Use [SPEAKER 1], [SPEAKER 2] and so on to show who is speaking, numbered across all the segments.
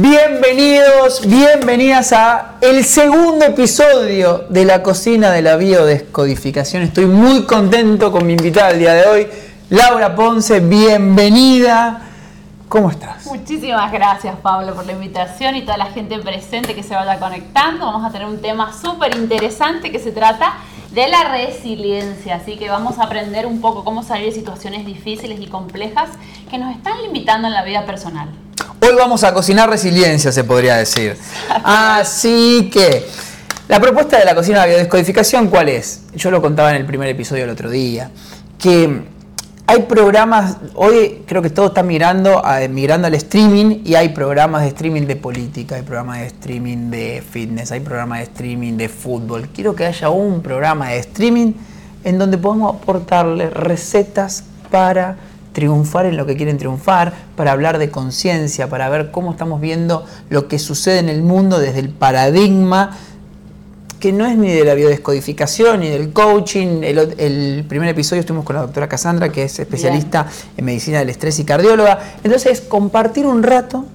[SPEAKER 1] Bienvenidos, bienvenidas a el segundo episodio de la cocina de la biodescodificación. Estoy muy contento con mi invitada el día de hoy, Laura Ponce. Bienvenida. ¿Cómo estás?
[SPEAKER 2] Muchísimas gracias Pablo por la invitación y toda la gente presente que se vaya conectando. Vamos a tener un tema súper interesante que se trata de la resiliencia. Así que vamos a aprender un poco cómo salir de situaciones difíciles y complejas que nos están limitando en la vida personal.
[SPEAKER 1] Hoy vamos a cocinar resiliencia, se podría decir. Así que, la propuesta de la cocina de biodescodificación, ¿cuál es? Yo lo contaba en el primer episodio el otro día, que hay programas, hoy creo que todo está migrando al streaming y hay programas de streaming de política, hay programas de streaming de fitness, hay programas de streaming de fútbol. Quiero que haya un programa de streaming en donde podamos aportarle recetas para triunfar en lo que quieren triunfar, para hablar de conciencia, para ver cómo estamos viendo lo que sucede en el mundo desde el paradigma que no es ni de la biodescodificación ni del coaching. El, primer episodio estuvimos con la doctora Cassandra, que es especialista en medicina del estrés y cardióloga. Entonces, compartir un rato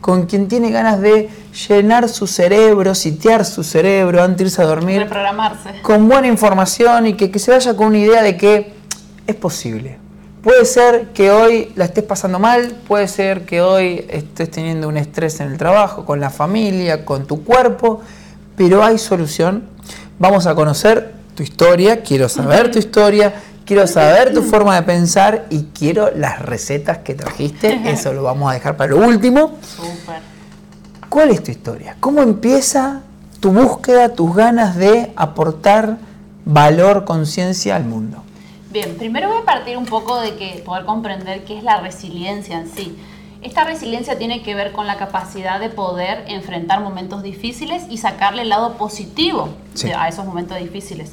[SPEAKER 1] con quien tiene ganas de llenar su cerebro, sitiar su cerebro antes de irse a dormir.
[SPEAKER 2] Reprogramarse.
[SPEAKER 1] Con buena información y que, que se vaya con una idea de que es posible Puede ser que hoy la estés pasando mal, puede ser que hoy estés teniendo un estrés en el trabajo, con la familia, con tu cuerpo, pero hay solución. Vamos a conocer tu historia, quiero saber tu historia, quiero saber tu forma de pensar y quiero las recetas que trajiste, eso lo vamos a dejar para lo último. ¿Cuál es tu historia? ¿Cómo empieza tu búsqueda, tus ganas de aportar valor, conciencia al mundo?
[SPEAKER 2] Bien, primero voy a partir un poco de que poder comprender qué es la resiliencia en sí. Esta resiliencia tiene que ver con la capacidad de poder enfrentar momentos difíciles y sacarle el lado positivo a esos momentos difíciles.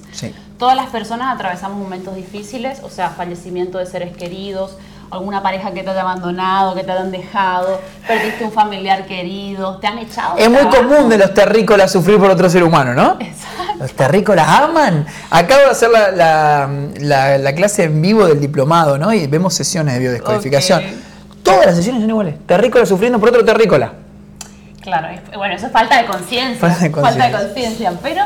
[SPEAKER 2] Todas las personas atravesamos momentos difíciles, o sea, fallecimiento de seres queridos, alguna pareja que te haya abandonado, que te hayan dejado, perdiste un familiar querido, te han echado.
[SPEAKER 1] Es muy común de los terrícolas sufrir por otro ser humano, ¿no?
[SPEAKER 2] Exacto.
[SPEAKER 1] Los terrícolas aman. Acabo de hacer la, clase en vivo del diplomado, ¿no? Y vemos sesiones de biodescodificación. Todas las sesiones son iguales. Terrícola sufriendo por otro terrícola.
[SPEAKER 2] Claro, bueno, eso es falta de conciencia. Falta de conciencia. Pero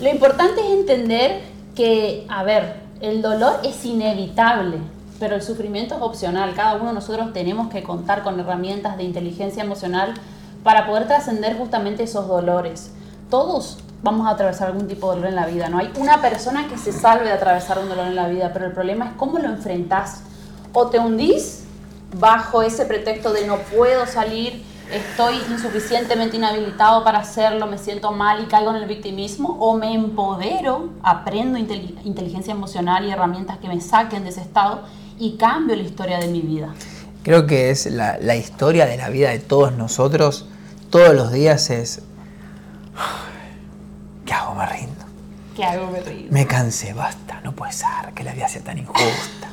[SPEAKER 2] lo importante es entender que, a ver, el dolor es inevitable pero el sufrimiento es opcional. Cada uno de nosotros tenemos que contar con herramientas de inteligencia emocional para poder trascender justamente esos dolores. Todos vamos a atravesar algún tipo de dolor en la vida. No hay una persona que se salve de atravesar un dolor en la vida, pero el problema es cómo lo enfrentas. O te hundís bajo ese pretexto de no puedo salir, estoy insuficientemente inhabilitado para hacerlo, me siento mal y caigo en el victimismo, o me empodero, aprendo inteligencia emocional y herramientas que me saquen de ese estado y cambio la historia de mi vida.
[SPEAKER 1] Creo que es la, historia de la vida de todos nosotros, todos los días es, ¿qué hago? Me rindo.
[SPEAKER 2] ¿Qué hago? Me rindo.
[SPEAKER 1] Me cansé, basta, no puede ser que la vida sea tan injusta.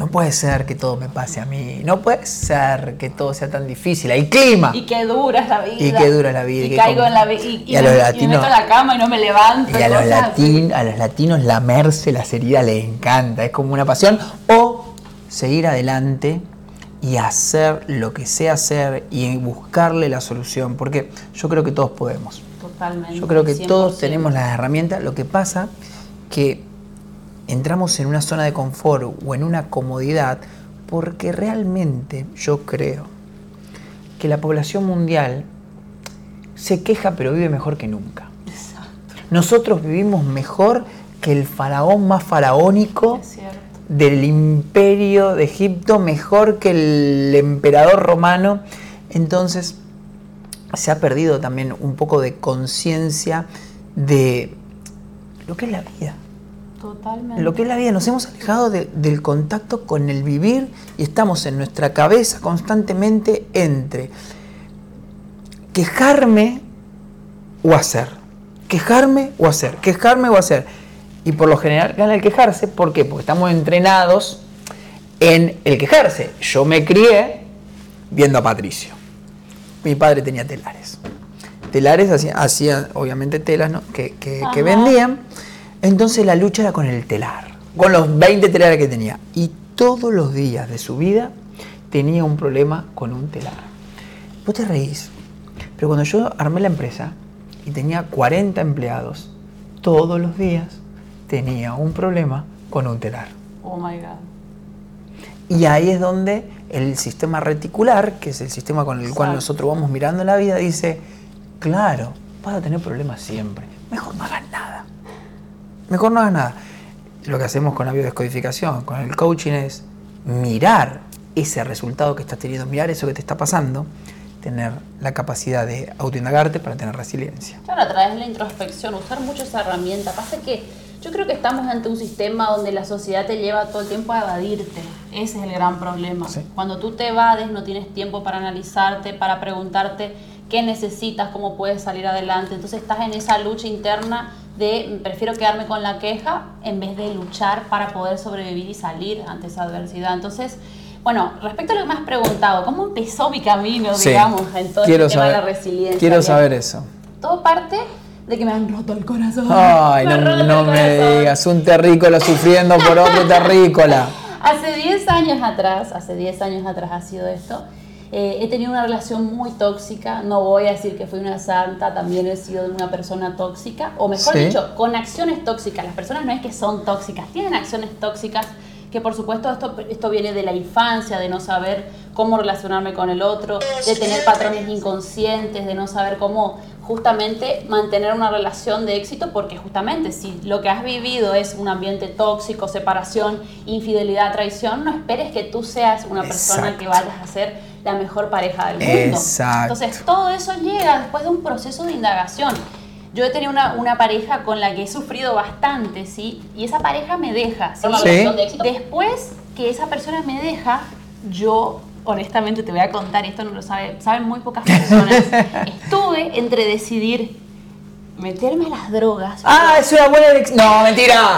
[SPEAKER 1] No puede ser que todo me pase a mí. No puede ser que todo sea tan difícil. Hay clima.
[SPEAKER 2] Y que dura la vida.
[SPEAKER 1] Y que dura la vida.
[SPEAKER 2] Y, caigo en la vida. Y, a los latinos, me meto en la cama y no me levanto.
[SPEAKER 1] Y a los, latin, a los latinos lamerse las heridas les encanta. Es como una pasión. O seguir adelante y hacer lo que sea hacer y buscarle la solución. Porque yo creo que todos podemos.
[SPEAKER 2] Totalmente.
[SPEAKER 1] Yo creo que todos tenemos las herramientas. Lo que pasa que entramos en una zona de confort o en una comodidad porque realmente yo creo que la población mundial se queja pero vive mejor que nunca. Nosotros vivimos mejor que el faraón más faraónico del imperio de Egipto, mejor que el emperador romano. Entonces se ha perdido también un poco de conciencia de lo que es la vida.
[SPEAKER 2] Totalmente.
[SPEAKER 1] Lo que es la vida, nos hemos alejado del contacto con el vivir y estamos en nuestra cabeza constantemente entre quejarme o hacer, quejarme o hacer, quejarme o hacer. Y por lo general gana el quejarse, ¿por qué? Porque estamos entrenados en el quejarse. Yo me crié viendo a Patricio. Mi padre tenía telares. Telares hacían, obviamente telas que, que vendían entonces la lucha era con el telar, con los 20 telares que tenía. Y todos los días de su vida tenía un problema con un telar. Vos te reís. Pero cuando yo armé la empresa y tenía 40 empleados, todos los días tenía un problema con un telar.
[SPEAKER 2] Oh my God.
[SPEAKER 1] Y ahí es donde el sistema reticular, que es el sistema con el cual nosotros vamos mirando la vida, dice, claro, vas a tener problemas siempre. Mejor no hagas nada. Mejor no hagas nada. Lo que hacemos con la biodescodificación, con el coaching es mirar ese resultado que estás teniendo, mirar eso que te está pasando, tener la capacidad de autoindagarte para tener resiliencia.
[SPEAKER 2] Claro, a través de la introspección, usar mucho esa herramienta. Pasa que yo creo que estamos ante un sistema donde la sociedad te lleva todo el tiempo a evadirte. Ese es el gran problema. Cuando tú te evades, no tienes tiempo para analizarte, para preguntarte qué necesitas, cómo puedes salir adelante. Entonces estás en esa lucha interna de prefiero quedarme con la queja en vez de luchar para poder sobrevivir y salir ante esa adversidad. Entonces, bueno, respecto a lo que me has preguntado, ¿cómo empezó mi camino, digamos, en todo
[SPEAKER 1] el
[SPEAKER 2] tema de la resiliencia?
[SPEAKER 1] Quiero saber eso.
[SPEAKER 2] Todo parte de que me han roto el corazón.
[SPEAKER 1] Ay, no, me digas, un terrícola sufriendo por otro terrícola.
[SPEAKER 2] hace 10 años atrás, hace 10 años atrás ha sido esto, eh, he tenido una relación muy tóxica, no voy a decir que fui una santa, también he sido una persona tóxica, o mejor dicho, con acciones tóxicas. Las personas no es que son tóxicas, tienen acciones tóxicas que por supuesto esto, esto viene de la infancia, de no saber cómo relacionarme con el otro, de tener patrones inconscientes, de no saber cómo justamente mantener una relación de éxito, porque justamente si lo que has vivido es un ambiente tóxico, separación, infidelidad, traición, no esperes que tú seas una persona que vayas a ser la mejor pareja del mundo.
[SPEAKER 1] Exacto.
[SPEAKER 2] Entonces todo eso llega después de un proceso de indagación. Yo he tenido una, una, pareja con la que he sufrido bastante, ¿sí? Y esa pareja me deja. ¿sí? Después que esa persona me deja, yo honestamente te voy a contar, esto no lo sabe, saben muy pocas personas. Estuve entre decidir meterme a las drogas.
[SPEAKER 1] Ah, es una buena elección. No, mentira.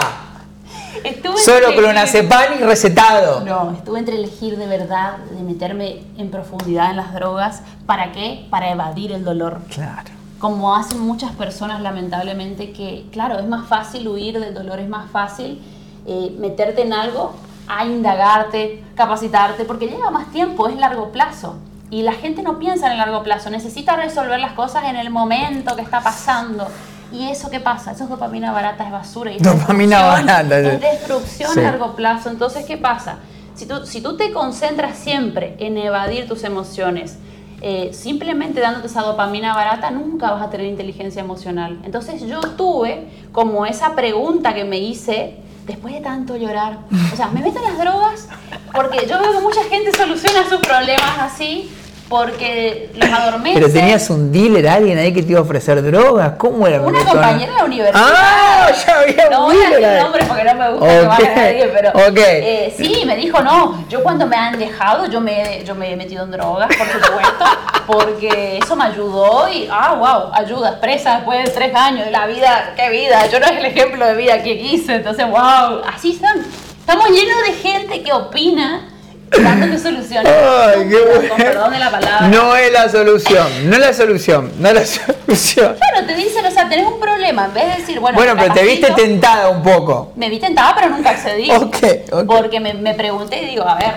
[SPEAKER 1] Estuve Solo clonazepam y recetado.
[SPEAKER 2] No, estuve entre elegir de verdad, de meterme en profundidad en las drogas. ¿Para qué? Para evadir el dolor.
[SPEAKER 1] Claro
[SPEAKER 2] como hacen muchas personas lamentablemente, que claro, es más fácil huir del dolor, es más fácil eh, meterte en algo a indagarte, capacitarte, porque lleva más tiempo, es largo plazo. Y la gente no piensa en el largo plazo, necesita resolver las cosas en el momento que está pasando. ¿Y eso qué pasa? Eso es dopamina barata, es basura. Y
[SPEAKER 1] dopamina barata.
[SPEAKER 2] Es destrucción a largo plazo. Entonces, ¿qué pasa? Si tú, si tú te concentras siempre en evadir tus emociones, eh, simplemente dándote esa dopamina barata nunca vas a tener inteligencia emocional. Entonces yo tuve como esa pregunta que me hice después de tanto llorar. O sea, me meto en las drogas porque yo veo que mucha gente soluciona sus problemas así porque los adormece.
[SPEAKER 1] Pero tenías un dealer, alguien ahí que te iba a ofrecer drogas. ¿Cómo era?
[SPEAKER 2] Una compañera de la universidad.
[SPEAKER 1] Ah, ya había
[SPEAKER 2] No voy a decir nombres porque no me gusta que vaya nadie, pero eh, sí, me dijo, no, yo cuando me han dejado, yo me, yo me he metido en drogas, por supuesto, porque eso me ayudó y, ah, wow, ayuda, expresa después de tres años, la vida, qué vida, yo no es el ejemplo de vida que quise, entonces, wow, así están. Estamos llenos de gente que opina dándote soluciones. Ay, qué bueno. perdón de la palabra.
[SPEAKER 1] No es la solución, no es la solución, no es la solución.
[SPEAKER 2] Claro, te dicen, o sea, tenés un problema, en vez de decir, bueno.
[SPEAKER 1] Bueno, pero te viste tentada un poco.
[SPEAKER 2] Me vi tentada, pero nunca accedí.
[SPEAKER 1] Ok, ok.
[SPEAKER 2] Porque me, me pregunté y digo, a ver,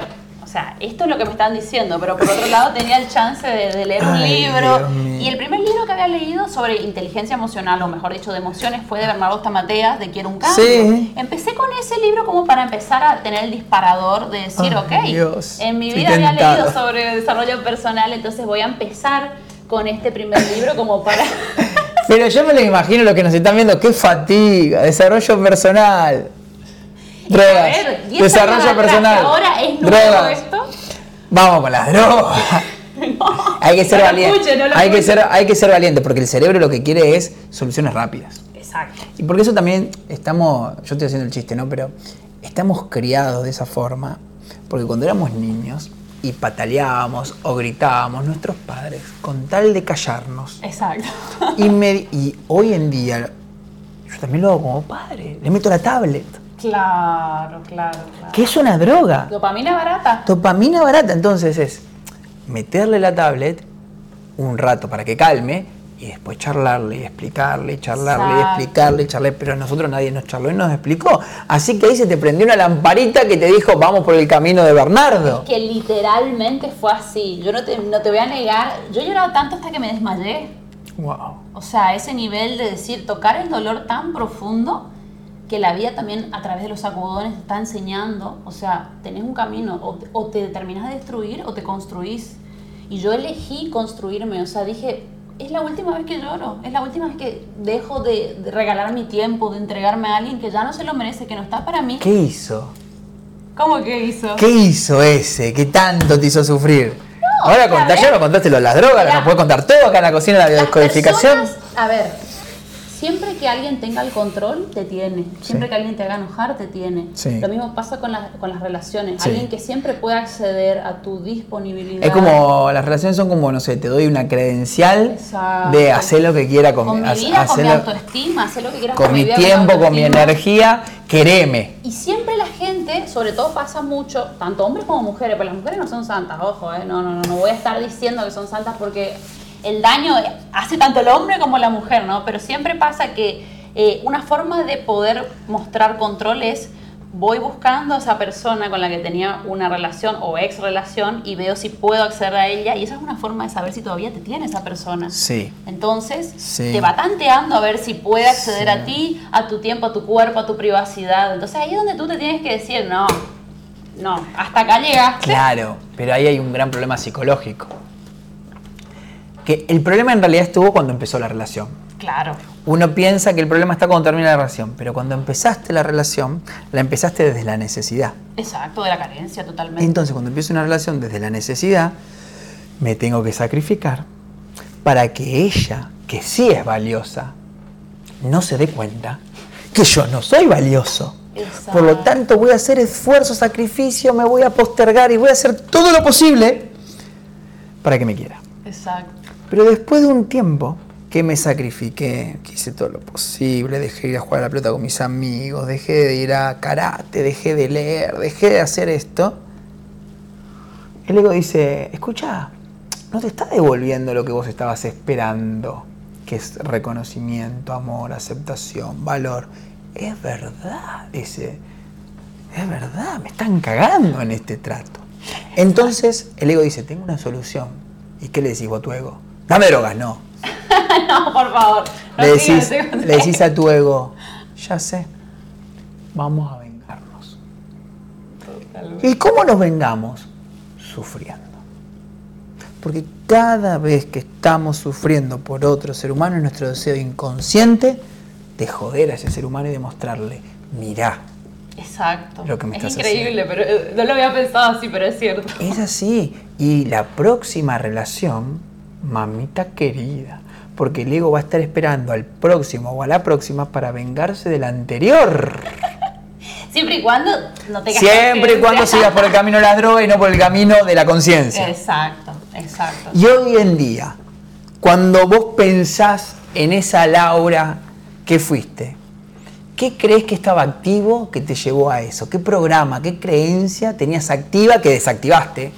[SPEAKER 2] esto es lo que me están diciendo, pero por otro lado tenía el chance de, leer un libro. Y el primer libro que había leído sobre inteligencia emocional, o mejor dicho, de emociones, fue de Bernardo Tamateas, de Quiero un cambio. Empecé con ese libro como para empezar a tener el disparador de decir, ok, en mi vida había leído sobre desarrollo personal, entonces voy a empezar con este primer libro como para...
[SPEAKER 1] Pero yo me lo imagino lo que nos están viendo, qué fatiga, desarrollo personal. Drogas. desarrollo personal.
[SPEAKER 2] Ahora es nuevo esto.
[SPEAKER 1] Vamos con las drogas. hay que ser valiente. hay, que ser, hay que ser valiente porque el cerebro lo que quiere es soluciones rápidas.
[SPEAKER 2] Exacto.
[SPEAKER 1] Y porque eso también estamos, yo estoy haciendo el chiste, ¿no? Pero estamos criados de esa forma porque cuando éramos niños y pataleábamos o gritábamos, nuestros padres, con tal de callarnos.
[SPEAKER 2] Exacto.
[SPEAKER 1] Y, y hoy en día, yo también lo hago como padre, le meto la tablet.
[SPEAKER 2] Claro, claro, claro.
[SPEAKER 1] Que es una droga.
[SPEAKER 2] Dopamina barata.
[SPEAKER 1] Dopamina barata. Entonces es meterle la tablet un rato para que calme, y después charlarle y explicarle y charlarle y explicarle y charlarle, pero a nosotros nadie nos charló y nos explicó. Así que ahí se te prendió una lamparita que te dijo, vamos por el camino de Bernardo.
[SPEAKER 2] Es que literalmente fue así. Yo no te, no te voy a negar, yo he llorado tanto hasta que me desmayé.
[SPEAKER 1] Wow.
[SPEAKER 2] O sea, ese nivel de decir, tocar el dolor tan profundo que la vida también a través de los sacudones te está enseñando. O sea, tenés un camino, o, o te terminas de destruir o te construís. Y yo elegí construirme, o sea, dije, es la última vez que lloro, es la última vez que dejo de, regalar mi tiempo, de entregarme a alguien que ya no se lo merece, que no está para mí.
[SPEAKER 1] ¿Qué hizo?
[SPEAKER 2] ¿Cómo que hizo?
[SPEAKER 1] ¿Qué hizo ese que tanto te hizo sufrir? Ahora contá, ya no contaste lo las drogas, nos puedes contar todo acá en la cocina de la biodescodificación.
[SPEAKER 2] a ver, siempre que alguien tenga el control, te tiene. Siempre que alguien te haga enojar, te tiene. Lo mismo pasa con, con las relaciones. Alguien que siempre puede acceder a tu disponibilidad.
[SPEAKER 1] Es como, las relaciones son como, no sé, te doy una credencial de hacer lo que quiera
[SPEAKER 2] con, mi vida, con mi autoestima, hacer lo que quieras
[SPEAKER 1] con, con mi, tiempo, con, mi energía, quereme.
[SPEAKER 2] Y siempre la gente, sobre todo pasa mucho, tanto hombres como mujeres, pero las mujeres no son santas, ojo, eh, no, no, no, no voy a estar diciendo que son santas porque el daño hace tanto el hombre como la mujer, ¿no? Pero siempre pasa que eh, una forma de poder mostrar control es voy buscando a esa persona con la que tenía una relación o ex relación y veo si puedo acceder a ella y esa es una forma de saber si todavía te tiene esa persona.
[SPEAKER 1] Sí.
[SPEAKER 2] Entonces, te va tanteando a ver si puede acceder a ti, a tu tiempo, a tu cuerpo, a tu privacidad. Entonces, ahí es donde tú te tienes que decir, no, no, hasta acá llegaste.
[SPEAKER 1] Claro, pero ahí hay un gran problema psicológico que el problema en realidad estuvo cuando empezó la relación.
[SPEAKER 2] Claro.
[SPEAKER 1] Uno piensa que el problema está cuando termina la relación, pero cuando empezaste la relación, la empezaste desde la necesidad.
[SPEAKER 2] Exacto, de la carencia totalmente.
[SPEAKER 1] Entonces, cuando empiezo una relación desde la necesidad, me tengo que sacrificar para que ella, que sí es valiosa, no se dé cuenta que yo no soy valioso. Exacto. Por lo tanto, voy a hacer esfuerzo, sacrificio, me voy a postergar y voy a hacer todo lo posible para que me quiera.
[SPEAKER 2] Exacto.
[SPEAKER 1] Pero después de un tiempo que me sacrifiqué, que hice todo lo posible, dejé de ir a jugar a la pelota con mis amigos, dejé de ir a karate, dejé de leer, dejé de hacer esto, el ego dice, escucha, no te está devolviendo lo que vos estabas esperando, que es reconocimiento, amor, aceptación, valor. Es verdad, dice, es verdad, me están cagando en este trato. Entonces el ego dice, tengo una solución. ¿Y qué le decís vos a tu ego? Dame drogas, no.
[SPEAKER 2] no, por favor.
[SPEAKER 1] le, decís, a tu ego, ya sé, vamos a vengarnos. ¿Y cómo nos vengamos? Sufriendo. Porque cada vez que estamos sufriendo por otro ser humano es nuestro deseo inconsciente de joder a ese ser humano y demostrarle, mirá.
[SPEAKER 2] Exacto. Lo que me es increíble, pero eh, no lo había pensado así, pero es cierto.
[SPEAKER 1] Es así. Y la próxima relación mamita querida, porque el ego va a estar esperando al próximo o a la próxima para vengarse del anterior.
[SPEAKER 2] Siempre y cuando no te
[SPEAKER 1] Siempre y cuando sigas por el camino de la droga y no por el camino de la conciencia.
[SPEAKER 2] Exacto, exacto.
[SPEAKER 1] Y hoy en día, cuando vos pensás en esa Laura que fuiste, ¿qué crees que estaba activo que te llevó a eso? ¿Qué programa, qué creencia tenías activa que desactivaste?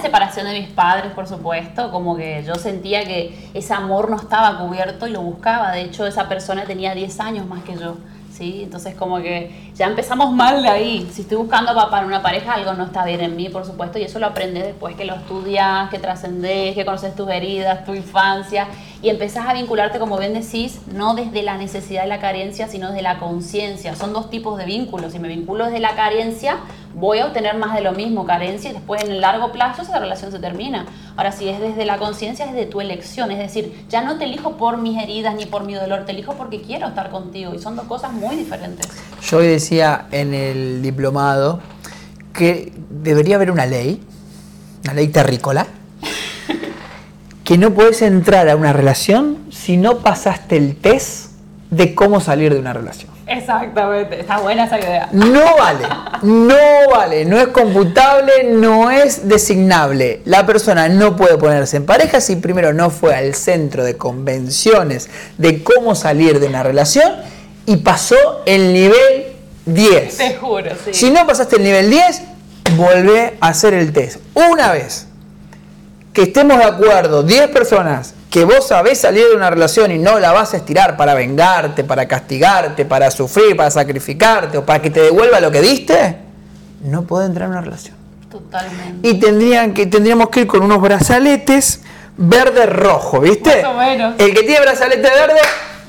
[SPEAKER 2] Separación de mis padres, por supuesto, como que yo sentía que ese amor no estaba cubierto y lo buscaba. De hecho, esa persona tenía 10 años más que yo. ¿sí? Entonces como que ya empezamos mal de ahí. Si estoy buscando para una pareja, algo no está bien en mí, por supuesto, y eso lo aprendes después que lo estudias, que trascendes, que conoces tus heridas, tu infancia, y empezás a vincularte, como bien decís, no desde la necesidad de la carencia, sino desde la conciencia. Son dos tipos de vínculos. Si me vinculo desde la carencia, voy a obtener más de lo mismo, carencia, y después en el largo plazo esa relación se termina. Ahora, si es desde la conciencia, es de tu elección, es decir, ya no te elijo por mis heridas ni por mi dolor, te elijo porque quiero estar contigo, y son dos cosas muy diferentes.
[SPEAKER 1] Yo decía en el diplomado que debería haber una ley, una ley terrícola, que no puedes entrar a una relación si no pasaste el test de cómo salir de una relación.
[SPEAKER 2] Exactamente, está buena esa idea.
[SPEAKER 1] No vale, no vale, no es computable, no es designable. La persona no puede ponerse en pareja si primero no fue al centro de convenciones de cómo salir de una relación y pasó el nivel 10.
[SPEAKER 2] Te juro, sí.
[SPEAKER 1] Si no pasaste el nivel 10, volvé a hacer el test. Una vez que estemos de acuerdo 10 personas que vos sabés salir de una relación y no la vas a estirar para vengarte, para castigarte, para sufrir, para sacrificarte o para que te devuelva lo que diste, no puede entrar en una relación.
[SPEAKER 2] Totalmente.
[SPEAKER 1] Y tendrían que, tendríamos que ir con unos brazaletes verde-rojo, ¿viste?
[SPEAKER 2] Más o menos.
[SPEAKER 1] El que tiene brazalete verde,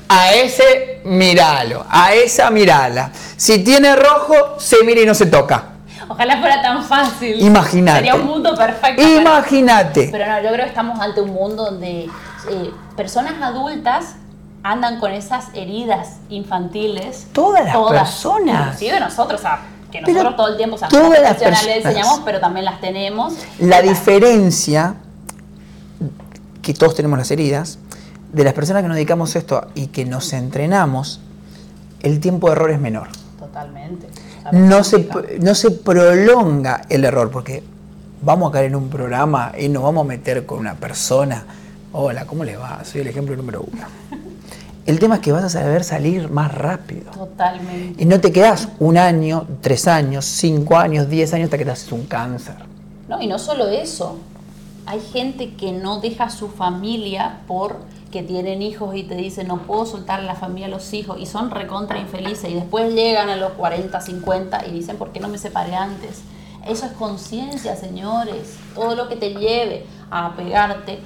[SPEAKER 1] a ese miralo, a esa mirala. Si tiene rojo, se mira y no se toca.
[SPEAKER 2] Ojalá fuera tan fácil.
[SPEAKER 1] Imagínate.
[SPEAKER 2] Sería un mundo perfecto.
[SPEAKER 1] Imagínate.
[SPEAKER 2] Pero no, yo creo que estamos ante un mundo donde eh, personas adultas andan con esas heridas infantiles.
[SPEAKER 1] Todas las personas.
[SPEAKER 2] Inclusive nosotros, o sea, que nosotros todo el tiempo, o sea,
[SPEAKER 1] todas las
[SPEAKER 2] personas le enseñamos, pero también las tenemos.
[SPEAKER 1] La diferencia, que todos tenemos las heridas, de las personas que nos dedicamos a esto y que nos entrenamos, el tiempo de error es menor.
[SPEAKER 2] Totalmente.
[SPEAKER 1] No se, no se prolonga el error, porque vamos a caer en un programa y nos vamos a meter con una persona. Hola, ¿cómo le va? Soy el ejemplo número uno. El tema es que vas a saber salir más rápido.
[SPEAKER 2] Totalmente.
[SPEAKER 1] Y no te quedas un año, tres años, cinco años, diez años hasta que te haces un cáncer.
[SPEAKER 2] No, y no solo eso. Hay gente que no deja a su familia por que tienen hijos y te dicen no puedo soltar a la familia a los hijos y son recontra infelices y después llegan a los 40, 50 y dicen ¿por qué no me separé antes? Eso es conciencia, señores. Todo lo que te lleve a pegarte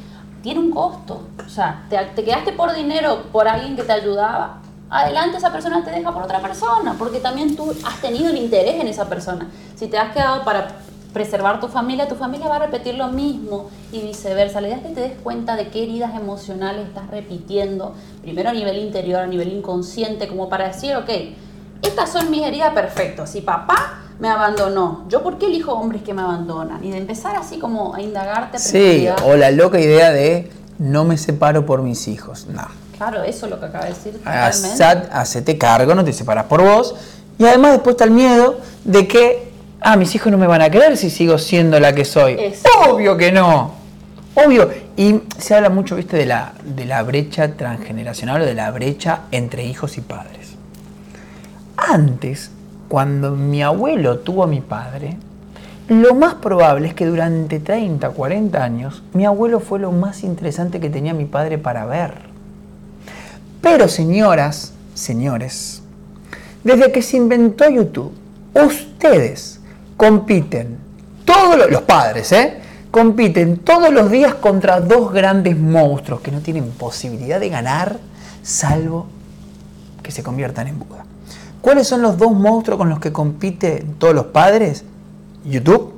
[SPEAKER 2] tiene un costo. O sea, te, te, quedaste por dinero por alguien que te ayudaba. Adelante esa persona te deja por otra persona, porque también tú has tenido el interés en esa persona. Si te has quedado para preservar tu familia, tu familia va a repetir lo mismo y viceversa. La idea es que te des cuenta de qué heridas emocionales estás repitiendo, primero a nivel interior, a nivel inconsciente, como para decir, ok, estas son mis heridas perfectas. Si papá me abandonó, ¿yo por qué elijo hombres que me abandonan? Y de empezar así como a indagarte. A
[SPEAKER 1] sí, o la loca idea de no me separo por mis hijos. No.
[SPEAKER 2] Claro, eso es lo que acaba de decir.
[SPEAKER 1] Totalmente. Hacete cargo, no te separas por vos. Y además después está el miedo de que ah, mis hijos no me van a creer si sigo siendo la que soy. Obvio que no. Obvio. Y se habla mucho, viste, de la, de la brecha transgeneracional o de la brecha entre hijos y padres. Antes, cuando mi abuelo tuvo a mi padre, lo más probable es que durante 30, 40 años, mi abuelo fue lo más interesante que tenía mi padre para ver. Pero señoras, señores, desde que se inventó YouTube, ustedes compiten, todos los, padres, ¿eh? compiten todos los días contra dos grandes monstruos que no tienen posibilidad de ganar, salvo que se conviertan en Buda. ¿Cuáles son los dos monstruos con los que compiten todos los padres? YouTube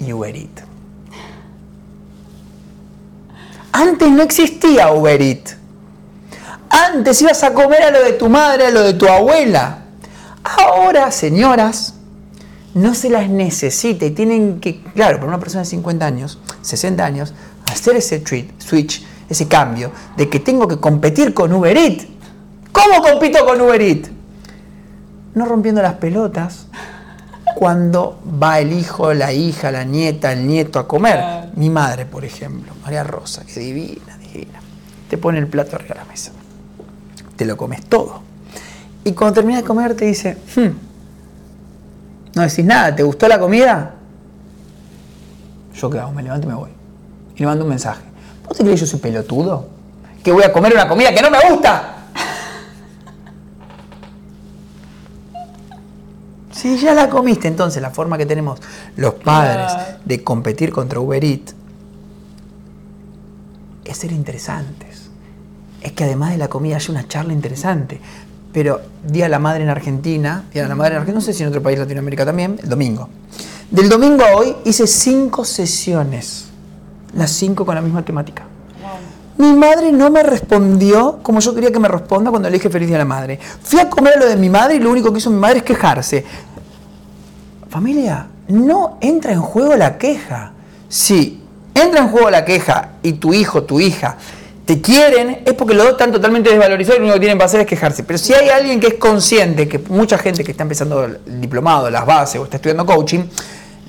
[SPEAKER 1] y Uber Eats. Antes no existía Uber Eats. Antes ibas a comer a lo de tu madre, a lo de tu abuela. Ahora, señoras, no se las necesita y tienen que, claro, para una persona de 50 años, 60 años, hacer ese switch, ese cambio de que tengo que competir con Uber Eats. ¿Cómo compito con Uber Eats? No rompiendo las pelotas cuando va el hijo, la hija, la nieta, el nieto a comer. Mi madre, por ejemplo, María Rosa, que divina, divina. Te pone el plato arriba de la mesa. Te lo comes todo. Y cuando termina de comer te dice, hmm, no decís nada, ¿te gustó la comida? ¿Yo qué hago? Me levanto y me voy. Y le mando un mensaje. ¿Vos te crees que yo soy pelotudo? ¿Que voy a comer una comida que no me gusta? Si ya la comiste, entonces la forma que tenemos los padres de competir contra Uber Eats es ser interesantes. Es que además de la comida haya una charla interesante pero Día de la Madre en Argentina, Día de la Madre en Argentina, no sé si en otro país de Latinoamérica también, el domingo. Del domingo a hoy hice cinco sesiones, las cinco con la misma temática. Mi madre no me respondió como yo quería que me responda cuando le dije feliz día a la madre. Fui a comer a lo de mi madre y lo único que hizo mi madre es quejarse. Familia, no entra en juego la queja. Si entra en juego la queja y tu hijo, tu hija, te quieren, es porque los dos están totalmente desvalorizados y lo único que tienen para hacer es quejarse. Pero si hay alguien que es consciente, que mucha gente que está empezando el diplomado, las bases o está estudiando coaching,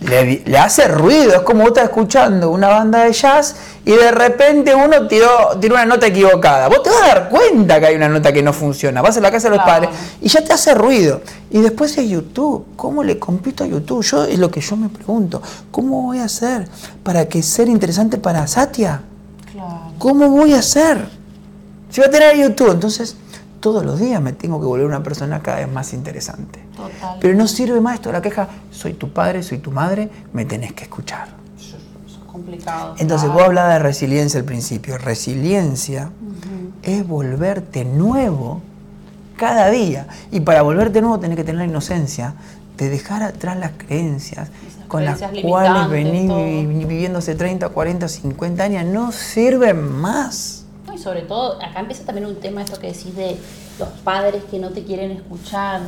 [SPEAKER 1] le, hace ruido. Es como vos estás escuchando una banda de jazz y de repente uno tiró, tiró una nota equivocada. Vos te vas a dar cuenta que hay una nota que no funciona. Vas a la casa de los padres y ya te hace ruido. Y después es YouTube. ¿Cómo le compito a YouTube? Yo es lo que yo me pregunto. ¿Cómo voy a hacer para que ser interesante para Satya? Claro ¿Cómo voy a hacer? Si voy a tener YouTube, entonces todos los días me tengo que volver una persona cada vez más interesante. Total. Pero no sirve más esto la queja, soy tu padre, soy tu madre, me tenés que escuchar.
[SPEAKER 2] Eso es complicado.
[SPEAKER 1] Entonces, vos hablabas de resiliencia al principio. Resiliencia es volverte nuevo cada día. Y para volverte nuevo tenés que tener la inocencia de dejar atrás las creencias con las cuales venís viviendo hace 30, 40, 50 años. No sirven más
[SPEAKER 2] y sobre todo, acá empieza también un tema, esto que decís de los padres que no te quieren escuchar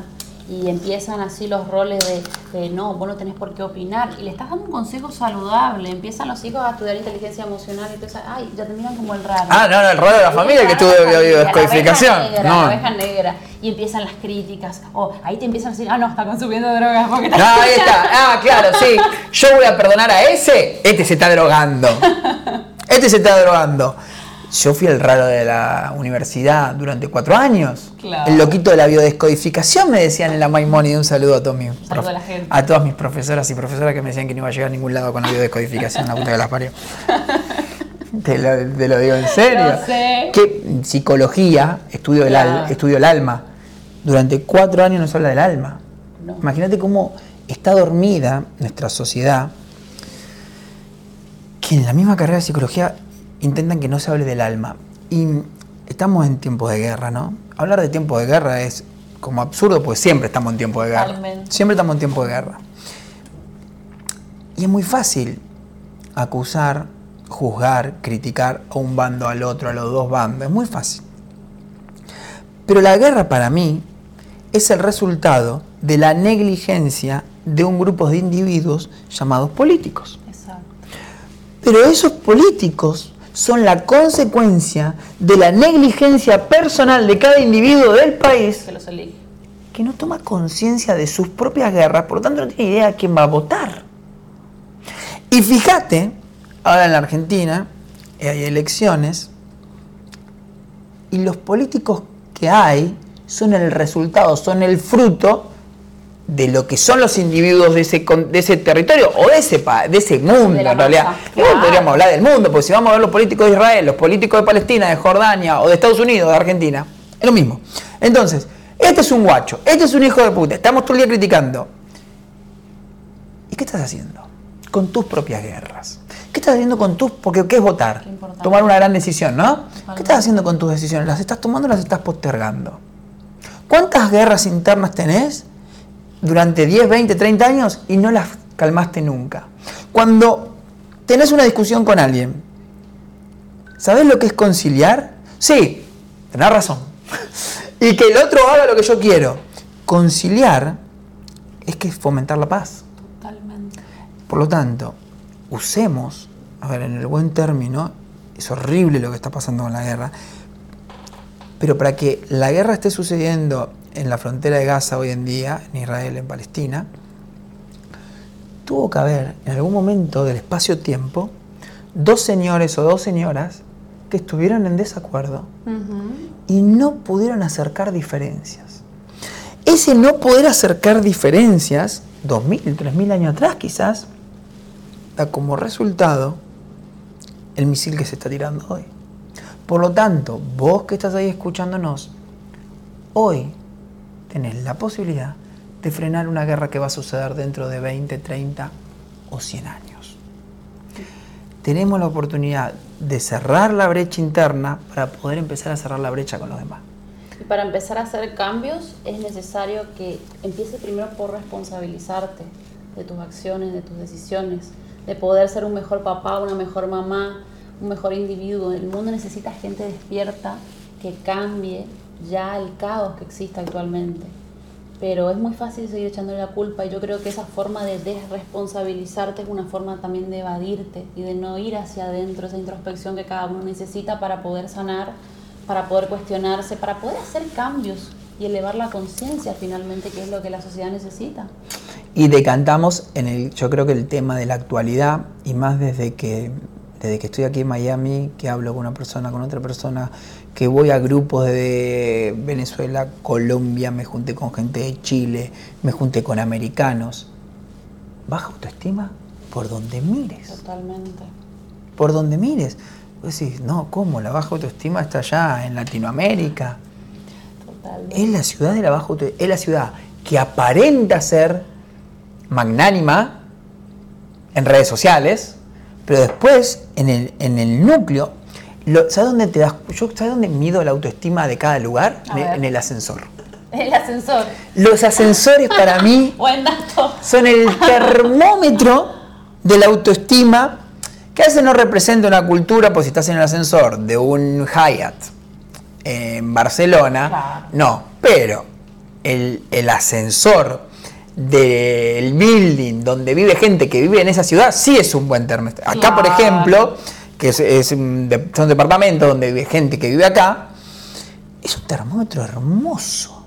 [SPEAKER 2] y empiezan así los roles de, no, vos no tenés por qué opinar y le estás dando un consejo saludable, empiezan los hijos a estudiar inteligencia emocional y entonces, ay, ya te miran como el raro.
[SPEAKER 1] Ah, no, no, el raro de la familia que tuve descodificación.
[SPEAKER 2] La negra, no. la oveja negra. Y empiezan las críticas, o ahí te empiezan a decir, ah, no, está consumiendo drogas. Porque no,
[SPEAKER 1] ahí está, ah, claro, sí, yo voy a perdonar a ese, este se está drogando. Este se está drogando. Yo fui el raro de la universidad durante cuatro años. El loquito de la biodescodificación me decían en la Maimoni. Un saludo a todos mis a, todas mis profesoras y profesoras que me decían que no iba a llegar a ningún lado con la biodescodificación, la puta que las parió. Te lo, digo en serio. Que psicología, estudio, el estudio el alma. Durante cuatro años no se habla del alma. Imagínate cómo está dormida nuestra sociedad, que en la misma carrera de psicología intentan que no se hable del alma. Y estamos en tiempos de guerra, ¿no? Hablar de tiempos de guerra es como absurdo, pues siempre estamos en tiempo de guerra. Siempre estamos en tiempo de guerra. Y es muy fácil acusar, juzgar, criticar a un bando al otro, a los dos bandos. Es muy fácil. Pero la guerra para mí es el resultado de la negligencia de un grupo de individuos llamados políticos. Exacto. Pero esos políticos son la consecuencia de la negligencia personal de cada individuo del país que, no toma conciencia de sus propias guerras, por lo tanto no tiene idea de quién va a votar. Y fíjate, ahora en la Argentina eh, hay elecciones y los políticos que hay son el resultado, son el fruto de lo que son los individuos de ese, de ese territorio o de ese, de ese mundo en realidad. podríamos hablar del mundo, porque si vamos a ver los políticos de Israel, los políticos de Palestina, de Jordania o de Estados Unidos, de Argentina, es lo mismo. Entonces, este es un guacho, este es un hijo de puta, estamos todo el día criticando. ¿Y qué estás haciendo? Con tus propias guerras. ¿Qué estás haciendo con tus.? Porque ¿qué es votar? Tomar una gran decisión, ¿no? ¿Qué estás haciendo con tus decisiones? ¿Las estás tomando o las estás postergando? ¿Cuántas guerras internas tenés durante 10, 20, 30 años y no las calmaste nunca. Cuando tenés una discusión con alguien, ¿sabés lo que es conciliar? Sí, tenés razón. y que el otro haga lo que yo quiero. Conciliar es que es fomentar la paz. Totalmente. Por lo tanto, usemos, a ver, en el buen término, es horrible lo que está pasando con la guerra, pero para que la guerra esté sucediendo en la frontera de Gaza hoy en día, en Israel, en Palestina, tuvo que haber en algún momento del espacio-tiempo dos señores o dos señoras que estuvieron en desacuerdo y no pudieron acercar diferencias. Ese no poder acercar diferencias, dos mil, tres mil años atrás quizás, da como resultado el misil que se está tirando hoy. Por lo tanto, vos que estás ahí escuchándonos, hoy tenés la posibilidad de frenar una guerra que va a suceder dentro de 20, 30 o 100 años. Tenemos la oportunidad de cerrar la brecha interna para poder empezar a cerrar la brecha con los demás.
[SPEAKER 2] Y para empezar a hacer cambios es necesario que empieces primero por responsabilizarte de tus acciones, de tus decisiones, de poder ser un mejor papá, una mejor mamá, un mejor individuo. El mundo necesita gente despierta que cambie ya el caos que existe actualmente. Pero es muy fácil seguir echándole la culpa y yo creo que esa forma de desresponsabilizarte es una forma también de evadirte y de no ir hacia adentro, esa introspección que cada uno necesita para poder sanar, para poder cuestionarse, para poder hacer cambios y elevar la conciencia finalmente, que es lo que la sociedad necesita.
[SPEAKER 1] Y decantamos en el, yo creo que el tema de la actualidad, y más desde que, desde que estoy aquí en Miami, que hablo con una persona, con otra persona, que voy a grupos de Venezuela, Colombia, me junté con gente de Chile, me junté con americanos. Baja autoestima por donde mires.
[SPEAKER 2] Totalmente.
[SPEAKER 1] Por donde mires. Vos decís, no, ¿cómo? La baja autoestima está allá en Latinoamérica. Totalmente. Es la ciudad de la baja autoestima, es la ciudad que aparenta ser magnánima en redes sociales, pero después en el, en el núcleo, ¿sabes dónde te das? Yo, ¿Sabes dónde mido la autoestima de cada lugar? En el ascensor.
[SPEAKER 2] El ascensor.
[SPEAKER 1] Los ascensores para mí son el termómetro de la autoestima que a veces no representa una cultura, pues si estás en el ascensor de un Hyatt en Barcelona, no, pero el, ascensor del building donde vive gente que vive en esa ciudad sí es un buen termómetro. Acá, por ejemplo, que es, es un, son departamentos donde vive gente que vive acá, es un termómetro hermoso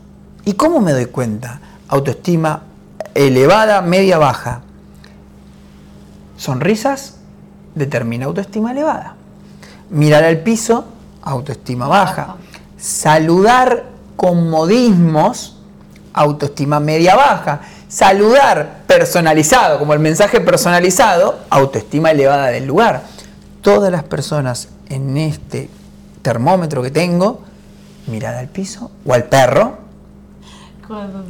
[SPEAKER 1] ¿Y cómo me doy cuenta? Autoestima elevada, media, baja. Sonrisas determina autoestima elevada. Mirar al piso, autoestima baja. Saludar con modismos, autoestima media baja. Saludar personalizado, como el mensaje personalizado, autoestima elevada del lugar. Todas las personas en este termómetro que tengo, mirar al piso o al perro,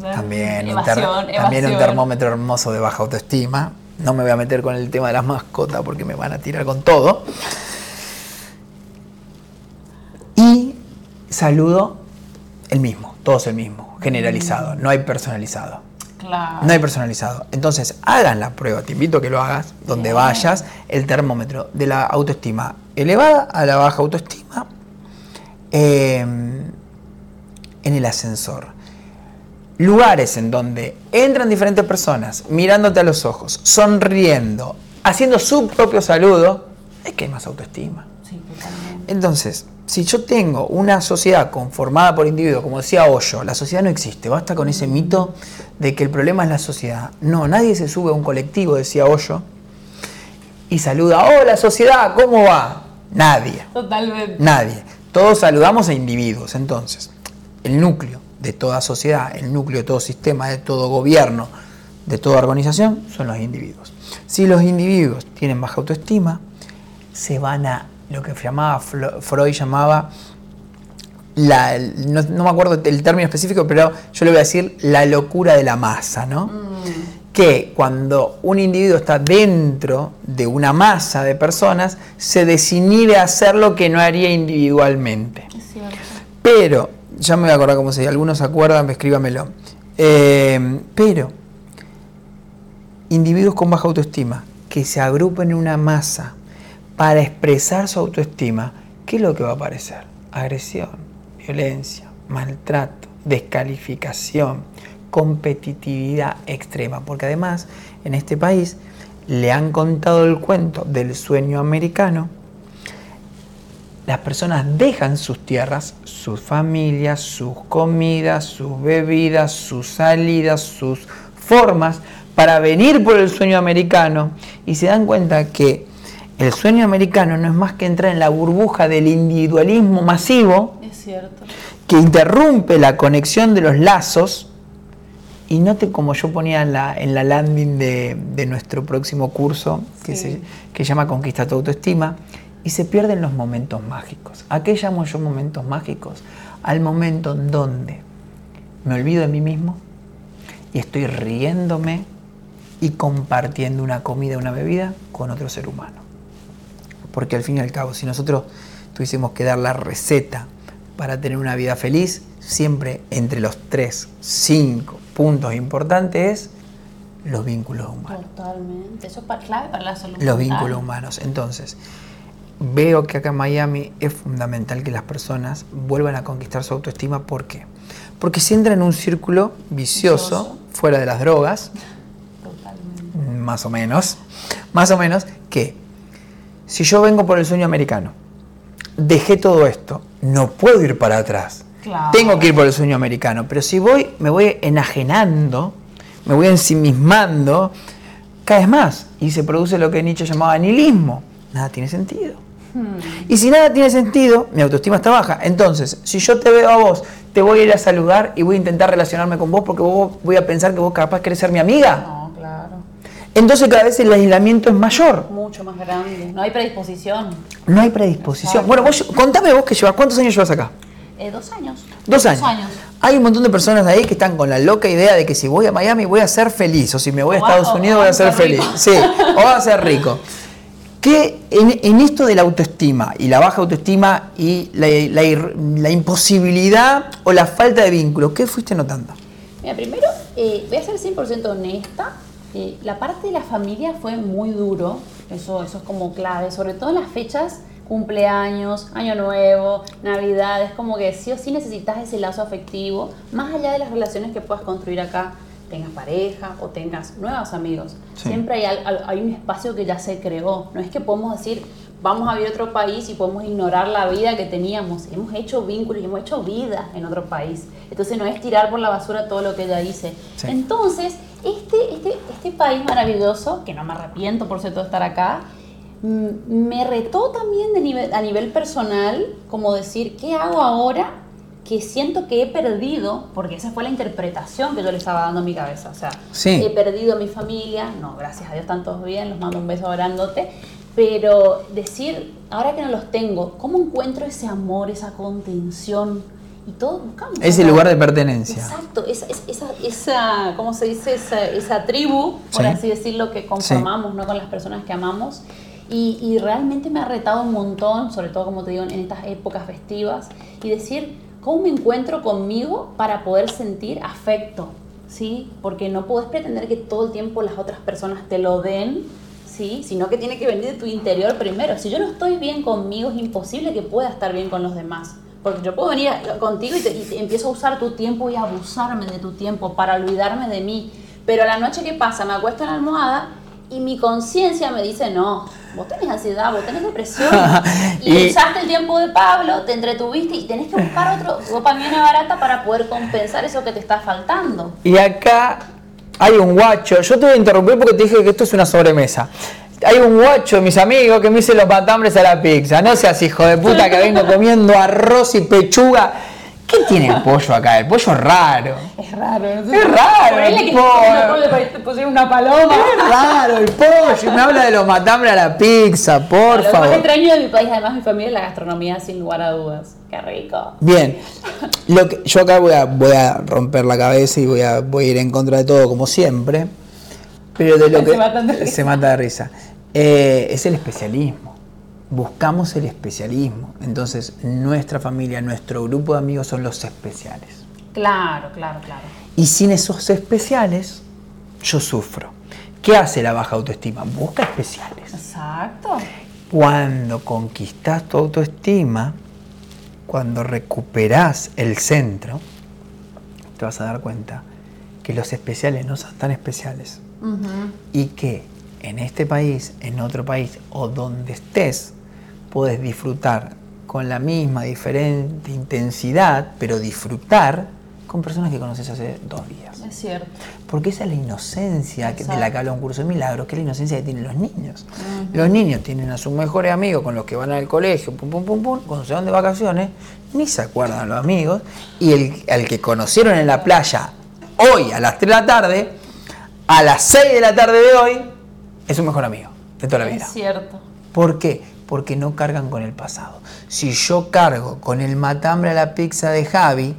[SPEAKER 1] también, un también un termómetro hermoso de baja autoestima. No me voy a meter con el tema de las mascotas porque me van a tirar con todo. Y saludo el mismo, todos el mismo, generalizado, no hay personalizado. No hay personalizado. Entonces, hagan la prueba, te invito a que lo hagas, donde vayas, el termómetro de la autoestima elevada a la baja autoestima eh, en el ascensor. Lugares en donde entran diferentes personas mirándote a los ojos, sonriendo, haciendo su propio saludo, es que hay más autoestima. Entonces, si yo tengo una sociedad conformada por individuos, como decía Hoyo, la sociedad no existe, basta con ese mito de que el problema es la sociedad. No, nadie se sube a un colectivo, decía Hoyo, y saluda, hola sociedad, ¿cómo va? Nadie.
[SPEAKER 2] Totalmente.
[SPEAKER 1] Nadie. Todos saludamos a individuos. Entonces, el núcleo de toda sociedad, el núcleo de todo sistema, de todo gobierno, de toda organización, son los individuos. Si los individuos tienen baja autoestima, se van a lo que llamaba, Freud llamaba, la, no, me acuerdo el término específico, pero yo le voy a decir la locura de la masa, ¿no? Mm. Que cuando un individuo está dentro de una masa de personas, se desinhibe a hacer lo que no haría individualmente. Pero ya me voy a acordar cómo se dice, algunos se acuerdan, escríbamelo. Eh, pero, individuos con baja autoestima que se agrupen en una masa para expresar su autoestima, ¿qué es lo que va a aparecer? Agresión, violencia, maltrato, descalificación, competitividad extrema, porque además en este país le han contado el cuento del sueño americano, las personas dejan sus tierras, sus familias, sus comidas, sus bebidas, sus salidas, sus formas para venir por el sueño americano. Y se dan cuenta que el sueño americano no es más que entrar en la burbuja del individualismo masivo que interrumpe la conexión de los lazos y note como yo ponía en la, en la landing de, nuestro próximo curso que se que llama Conquista tu autoestima y se pierden los momentos mágicos. ¿A qué llamo yo momentos mágicos? Al momento en donde me olvido de mí mismo y estoy riéndome y compartiendo una comida, una bebida con otro ser humano. Porque al fin y al cabo, si nosotros tuviésemos que dar la receta para tener una vida feliz, siempre entre los tres, cinco puntos importantes es los vínculos humanos.
[SPEAKER 2] Totalmente, eso es clave para la salud.
[SPEAKER 1] Los vínculos humanos. Entonces, veo que acá en Miami es fundamental que las personas vuelvan a conquistar su autoestima. ¿Por qué? Porque si entran en un círculo vicioso, fuera de las drogas, más o menos, más o menos, que si yo vengo por el sueño americano, dejé todo esto, no puedo ir para atrás. Tengo que ir por el sueño americano, pero si voy, me voy enajenando, me voy ensimismando, cada vez más, y se produce lo que Nietzsche llamaba nihilismo. Nada tiene sentido. Y si nada tiene sentido, mi autoestima está baja. Entonces, si yo te veo a vos, te voy a ir a saludar y voy a intentar relacionarme con vos porque vos voy a pensar que vos capaz querés ser mi amiga.
[SPEAKER 2] No, claro.
[SPEAKER 1] Entonces cada vez el aislamiento es mayor.
[SPEAKER 2] Mucho más grande. No hay predisposición.
[SPEAKER 1] No hay predisposición. Bueno, vos, contame vos que llevas, ¿cuántos años llevas acá?
[SPEAKER 2] Eh, dos años.
[SPEAKER 1] Dos años. Hay un montón de personas ahí que están con la loca idea de que si voy a Miami voy a ser feliz, o si me voy a Estados Unidos voy a ser feliz. Sí, o voy a ser rico. ¿Qué en, esto de la autoestima y la baja autoestima y la, imposibilidad o la falta de vínculo, qué fuiste notando?
[SPEAKER 2] Mira, primero, eh, voy a ser 100% honesta. Eh, la parte de la familia fue muy duro, eso, eso es como clave, sobre todo en las fechas cumpleaños, año nuevo, navidad, es como que sí o sí necesitas ese lazo afectivo, más allá de las relaciones que puedas construir acá tengas pareja o tengas nuevos amigos. Siempre hay, hay, un espacio que ya se creó. No es que podemos decir, vamos a vivir a otro país y podemos ignorar la vida que teníamos. Hemos hecho vínculos y hemos hecho vida en otro país. Entonces no es tirar por la basura todo lo que ya hice. Entonces, este, este, este país maravilloso, que no me arrepiento por cierto de estar acá, mm, me retó también de nivel, a nivel personal, como decir, ¿qué hago ahora que siento que he perdido, porque esa fue la interpretación que yo le estaba dando a mi cabeza, o sea, he perdido a mi familia, no, gracias a Dios están todos bien, los mando un beso orándote, pero decir, ahora que no los tengo, ¿cómo encuentro ese amor, esa contención? Y todos buscamos.
[SPEAKER 1] Ese lugar de pertenencia.
[SPEAKER 2] Exacto, esa, esa, esa ¿cómo se dice? Esa, esa tribu, por así decirlo, que conformamos ¿no? con las personas que amamos. Y, y, realmente me ha retado un montón, sobre todo como te digo, en estas épocas festivas, y decir, ¿Cómo me encuentro conmigo para poder sentir afecto? ¿Sí? Porque no puedes pretender que todo el tiempo las otras personas te lo den, ¿sí? Sino que tiene que venir de tu interior primero. Si yo no estoy bien conmigo, es imposible que pueda estar bien con los demás. Porque yo puedo venir contigo y, te, empiezo a usar tu tiempo y a abusarme de tu tiempo para olvidarme de mí. Pero la noche que pasa, me acuesto en la almohada y mi conciencia me dice, no, vos tenés ansiedad, vos tenés depresión, y, usaste el tiempo de Pablo, te entretuviste y tenés que buscar otro dopamina barata para poder compensar eso que te está faltando.
[SPEAKER 1] Y acá hay un guacho, yo te voy a interrumpir porque te dije que esto es una sobremesa. Hay un guacho de mis amigos que me hice los patambres a la pizza. No seas hijo de puta que vengo comiendo arroz y pechuga ¿Qué tiene el pollo acá? El pollo es raro.
[SPEAKER 2] Es raro.
[SPEAKER 1] es raro.
[SPEAKER 2] el pollo. Te una paloma.
[SPEAKER 1] Es raro el pollo. Me habla de los matambres a la pizza, por favor. Lo
[SPEAKER 2] más extraño de mi país, además mi familia, es la gastronomía sin lugar a dudas. Qué rico.
[SPEAKER 1] Bien. Lo que, yo acá voy a, voy a romper la cabeza y voy a, voy a ir en contra de todo, como siempre. Pero de lo que. Se mata de risa. Eh, es el especialismo buscamos el especialismo. Entonces, nuestra familia, nuestro grupo de amigos son los especiales.
[SPEAKER 2] Claro, claro, claro.
[SPEAKER 1] Y sin esos especiales, yo sufro. ¿Qué hace la baja autoestima? Busca especiales.
[SPEAKER 2] Exacto.
[SPEAKER 1] Cuando conquistas tu autoestima, cuando recuperas el centro, te vas a dar cuenta que los especiales no son tan especiales. Y que en este país, en otro país o donde estés, puedes disfrutar con la misma, diferente intensidad, pero disfrutar con personas que conoces hace dos días.
[SPEAKER 2] Es cierto.
[SPEAKER 1] Porque esa es la inocencia de la que habla un curso de milagros, que es la inocencia que tienen los niños. Los niños tienen a sus mejores amigos con los que van al colegio, pum, pum, pum, pum, cuando se van de vacaciones, ni se acuerdan los amigos, y el, el que conocieron en la playa hoy a las 3 de la tarde, a las 6 de la tarde de hoy, es su mejor amigo de toda la vida.
[SPEAKER 2] Es cierto.
[SPEAKER 1] ¿Por qué? porque no cargan con el pasado. Si yo cargo con el matambre a la pizza de Javi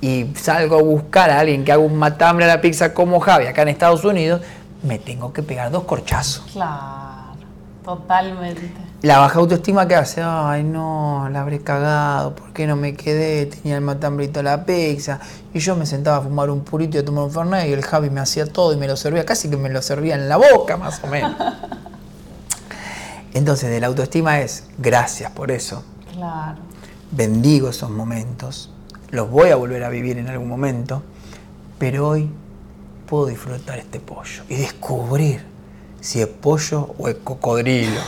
[SPEAKER 1] y salgo a buscar a alguien que haga un matambre a la pizza como Javi acá en Estados Unidos, me tengo que pegar dos corchazos.
[SPEAKER 2] Claro, totalmente.
[SPEAKER 1] La baja autoestima que hace, ay no, la habré cagado, ¿por qué no me quedé? Tenía el matambrito a la pizza y yo me sentaba a fumar un purito y a tomar un fernet y el Javi me hacía todo y me lo servía, casi que me lo servía en la boca más o menos. Entonces, de la autoestima es gracias por eso.
[SPEAKER 2] Claro.
[SPEAKER 1] Bendigo esos momentos, los voy a volver a vivir en algún momento, pero hoy puedo disfrutar este pollo y descubrir si es pollo o es cocodrilo.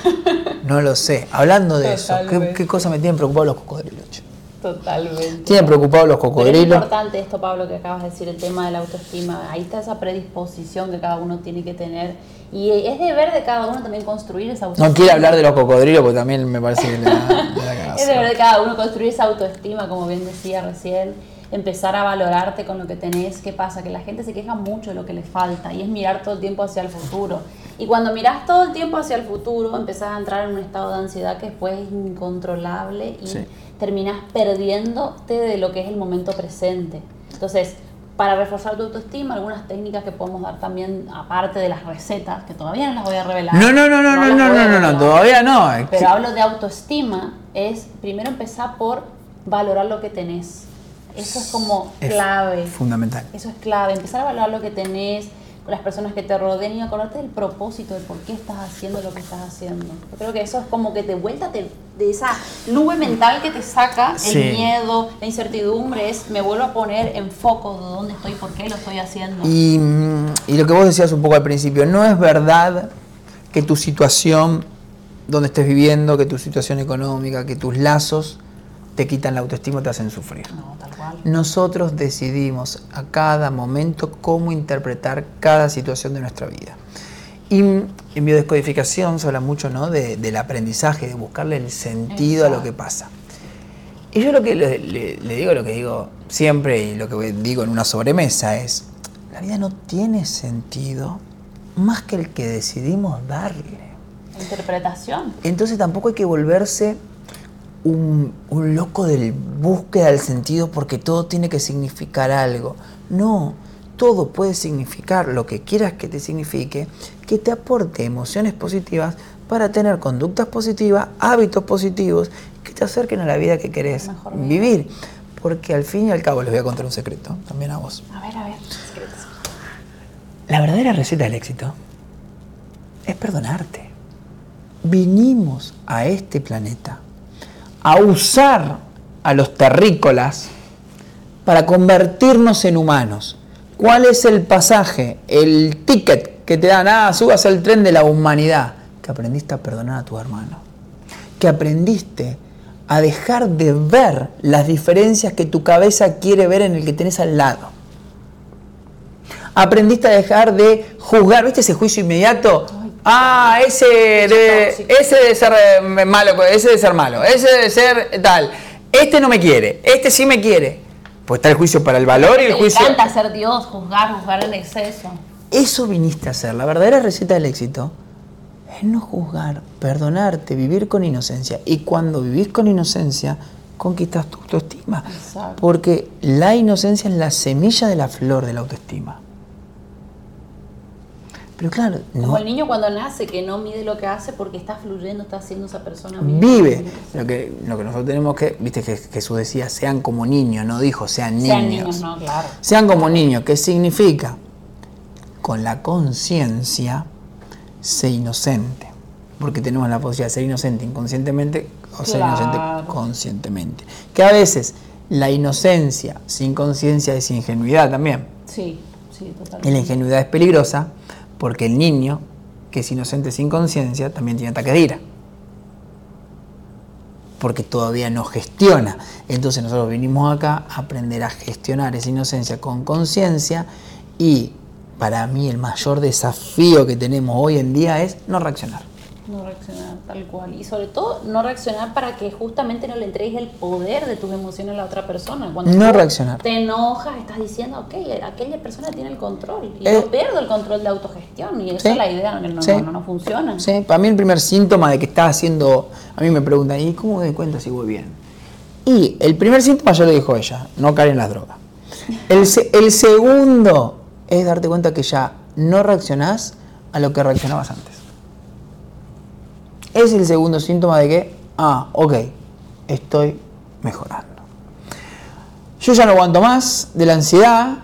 [SPEAKER 1] No lo sé. Hablando de eso, ¿qué, cosa me tienen preocupados los cocodrilos?
[SPEAKER 2] Totalmente.
[SPEAKER 1] Tienen preocupados los cocodrilos.
[SPEAKER 2] es importante esto, Pablo, que acabas de decir, el tema de la autoestima. Ahí está esa predisposición que cada uno tiene que tener y es deber de cada uno también construir esa autoestima.
[SPEAKER 1] No quiero hablar de los cocodrilos porque también me parece que
[SPEAKER 2] Es deber de cada uno construir esa autoestima, como bien decía recién. Empezar a valorarte con lo que tenés. ¿Qué pasa? Que la gente se queja mucho de lo que le falta y es mirar todo el tiempo hacia el futuro. Y cuando miras todo el tiempo hacia el futuro, empezás a entrar en un estado de ansiedad que después es incontrolable y terminas perdiéndote de lo que es el momento presente. Entonces, para reforzar tu autoestima, algunas técnicas que podemos dar también, aparte de las recetas, que todavía no las voy a revelar.
[SPEAKER 1] No, no, no, no, no, no, no, no, todavía no.
[SPEAKER 2] Pero hablo de autoestima, es primero empezar por valorar lo que tenés. Eso es como clave.
[SPEAKER 1] fundamental.
[SPEAKER 2] Eso es clave, empezar a valorar lo que tenés, con las personas que te rodeen y acordarte del propósito, de por qué estás haciendo lo que estás haciendo. Yo creo que eso es como que te vuelta de esa nube mental que te saca el miedo, la incertidumbre, es me vuelvo a poner en foco de dónde estoy, por qué lo estoy haciendo.
[SPEAKER 1] Y, y lo que vos decías un poco al principio, no es verdad que tu situación donde estés viviendo, que tu situación económica, que tus lazos te quitan la autoestima, te hacen sufrir. Nosotros decidimos a cada momento cómo interpretar cada situación de nuestra vida. Y en biodescodificación se habla mucho ¿no? del aprendizaje, de buscarle el sentido a lo que pasa. Y yo lo que le, le, digo, lo que digo siempre y lo que digo en una sobremesa es, la vida no tiene sentido más que el que decidimos darle.
[SPEAKER 2] Interpretación.
[SPEAKER 1] Entonces tampoco hay que volverse un, loco del búsqueda del sentido porque todo tiene que significar algo. No, todo puede significar lo que quieras que te signifique, que te aporte emociones positivas para tener conductas positivas, hábitos positivos, que te acerquen a la vida que querés vivir. Porque al fin y al cabo les voy a contar un secreto, también a vos.
[SPEAKER 2] A ver, a ver,
[SPEAKER 1] La verdadera receta del éxito es perdonarte. Vinimos a este planeta a usar a los terrícolas para convertirnos en humanos. ¿Cuál es el pasaje, el ticket que te dan? Ah, subas al tren de la humanidad. Que aprendiste a perdonar a tu hermano. Que aprendiste a dejar de ver las diferencias que tu cabeza quiere ver en el que tenés al lado. Aprendiste a dejar de juzgar, ¿viste ese juicio inmediato? Ah, ese de, ese de ser eh, malo, ese de ser malo, ese de ser tal. Este no me quiere, este sí me quiere. Pues está el juicio para el valor y el juicio.
[SPEAKER 2] Me encanta ser Dios, juzgar, juzgar en exceso.
[SPEAKER 1] Eso viniste a hacer. La verdadera receta del éxito es no juzgar, perdonarte, vivir con inocencia. Y cuando vivís con inocencia, conquistas tu autoestima. Porque la inocencia es la semilla de la flor de la autoestima. Pero claro.
[SPEAKER 2] Como el niño cuando nace, que no mide lo que hace porque está fluyendo, está haciendo esa persona.
[SPEAKER 1] Vive. Lo que, lo que nosotros tenemos que, viste que Jesús decía, sean como niños, no dijo sean niños. Sean niños, no, claro. Sean como niños, ¿qué significa? Con la conciencia, sé inocente. Porque tenemos la posibilidad de ser inocente inconscientemente o ser inocente conscientemente. Que a veces la inocencia sin conciencia es ingenuidad también.
[SPEAKER 2] Sí, sí,
[SPEAKER 1] totalmente. Y la ingenuidad es peligrosa porque el niño, que es inocente sin conciencia, también tiene ataque de ira. Porque todavía no gestiona. Entonces nosotros vinimos acá a aprender a gestionar esa inocencia con conciencia y para mí el mayor desafío que tenemos hoy en día es no reaccionar.
[SPEAKER 2] No reaccionar tal cual. Y sobre todo, no reaccionar para que justamente no le entregues el poder de tus emociones a la otra persona.
[SPEAKER 1] Cuando no reaccionar.
[SPEAKER 2] Te enojas, estás diciendo, ok, aquella persona tiene el control. Y yo eh, pierdo el control de autogestión. Y esa es la idea, no, no, no, funciona.
[SPEAKER 1] Sí, para mí el primer síntoma de que estás haciendo. A mí me preguntan, ¿y cómo me doy cuenta si voy bien? Y el primer síntoma ya lo dijo ella, no caer en las drogas. El, el segundo es darte cuenta que ya no reaccionás a lo que reaccionabas antes es el segundo síntoma de que, ah, ok, estoy mejorando. Yo ya no aguanto más de la ansiedad,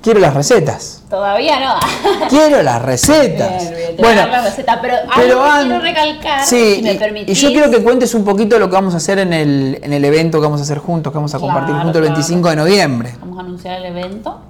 [SPEAKER 1] quiero las recetas.
[SPEAKER 2] Todavía no.
[SPEAKER 1] quiero las recetas.
[SPEAKER 2] bueno, la receta, pero, algo quiero recalcar,
[SPEAKER 1] sí, si me permitís. Y yo quiero que cuentes un poquito lo que vamos a hacer en el, en el evento que vamos a hacer juntos, que vamos a compartir juntos el 25 de noviembre.
[SPEAKER 2] Vamos a anunciar el evento.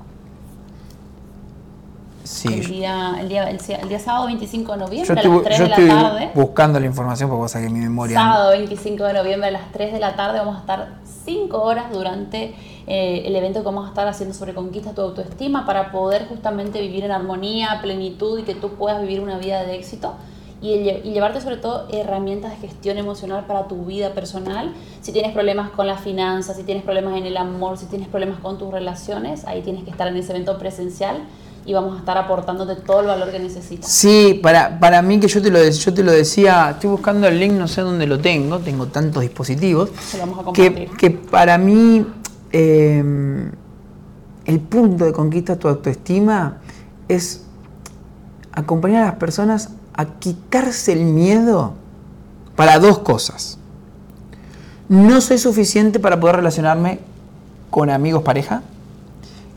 [SPEAKER 2] El, día, el, día, el, día sábado 25 de noviembre a las 3 de la tarde.
[SPEAKER 1] buscando la información porque vos que mi memoria.
[SPEAKER 2] Sábado 25 de noviembre a las 3 de la tarde vamos a estar 5 horas durante eh, el evento que vamos a estar haciendo sobre conquista tu autoestima para poder justamente vivir en armonía, plenitud y que tú puedas vivir una vida de éxito. Y, y, llevarte sobre todo herramientas de gestión emocional para tu vida personal. Si tienes problemas con las finanzas, si tienes problemas en el amor, si tienes problemas con tus relaciones, ahí tienes que estar en ese evento presencial y vamos a estar aportándote todo el valor que necesitas.
[SPEAKER 1] Sí, para, para mí que yo te, lo, yo te lo decía, estoy buscando el link, no sé dónde lo tengo, tengo tantos dispositivos,
[SPEAKER 2] Se lo vamos a compartir.
[SPEAKER 1] que, que para mí eh, el punto de conquista de tu autoestima es acompañar a las personas a quitarse el miedo para dos cosas. No soy suficiente para poder relacionarme con amigos pareja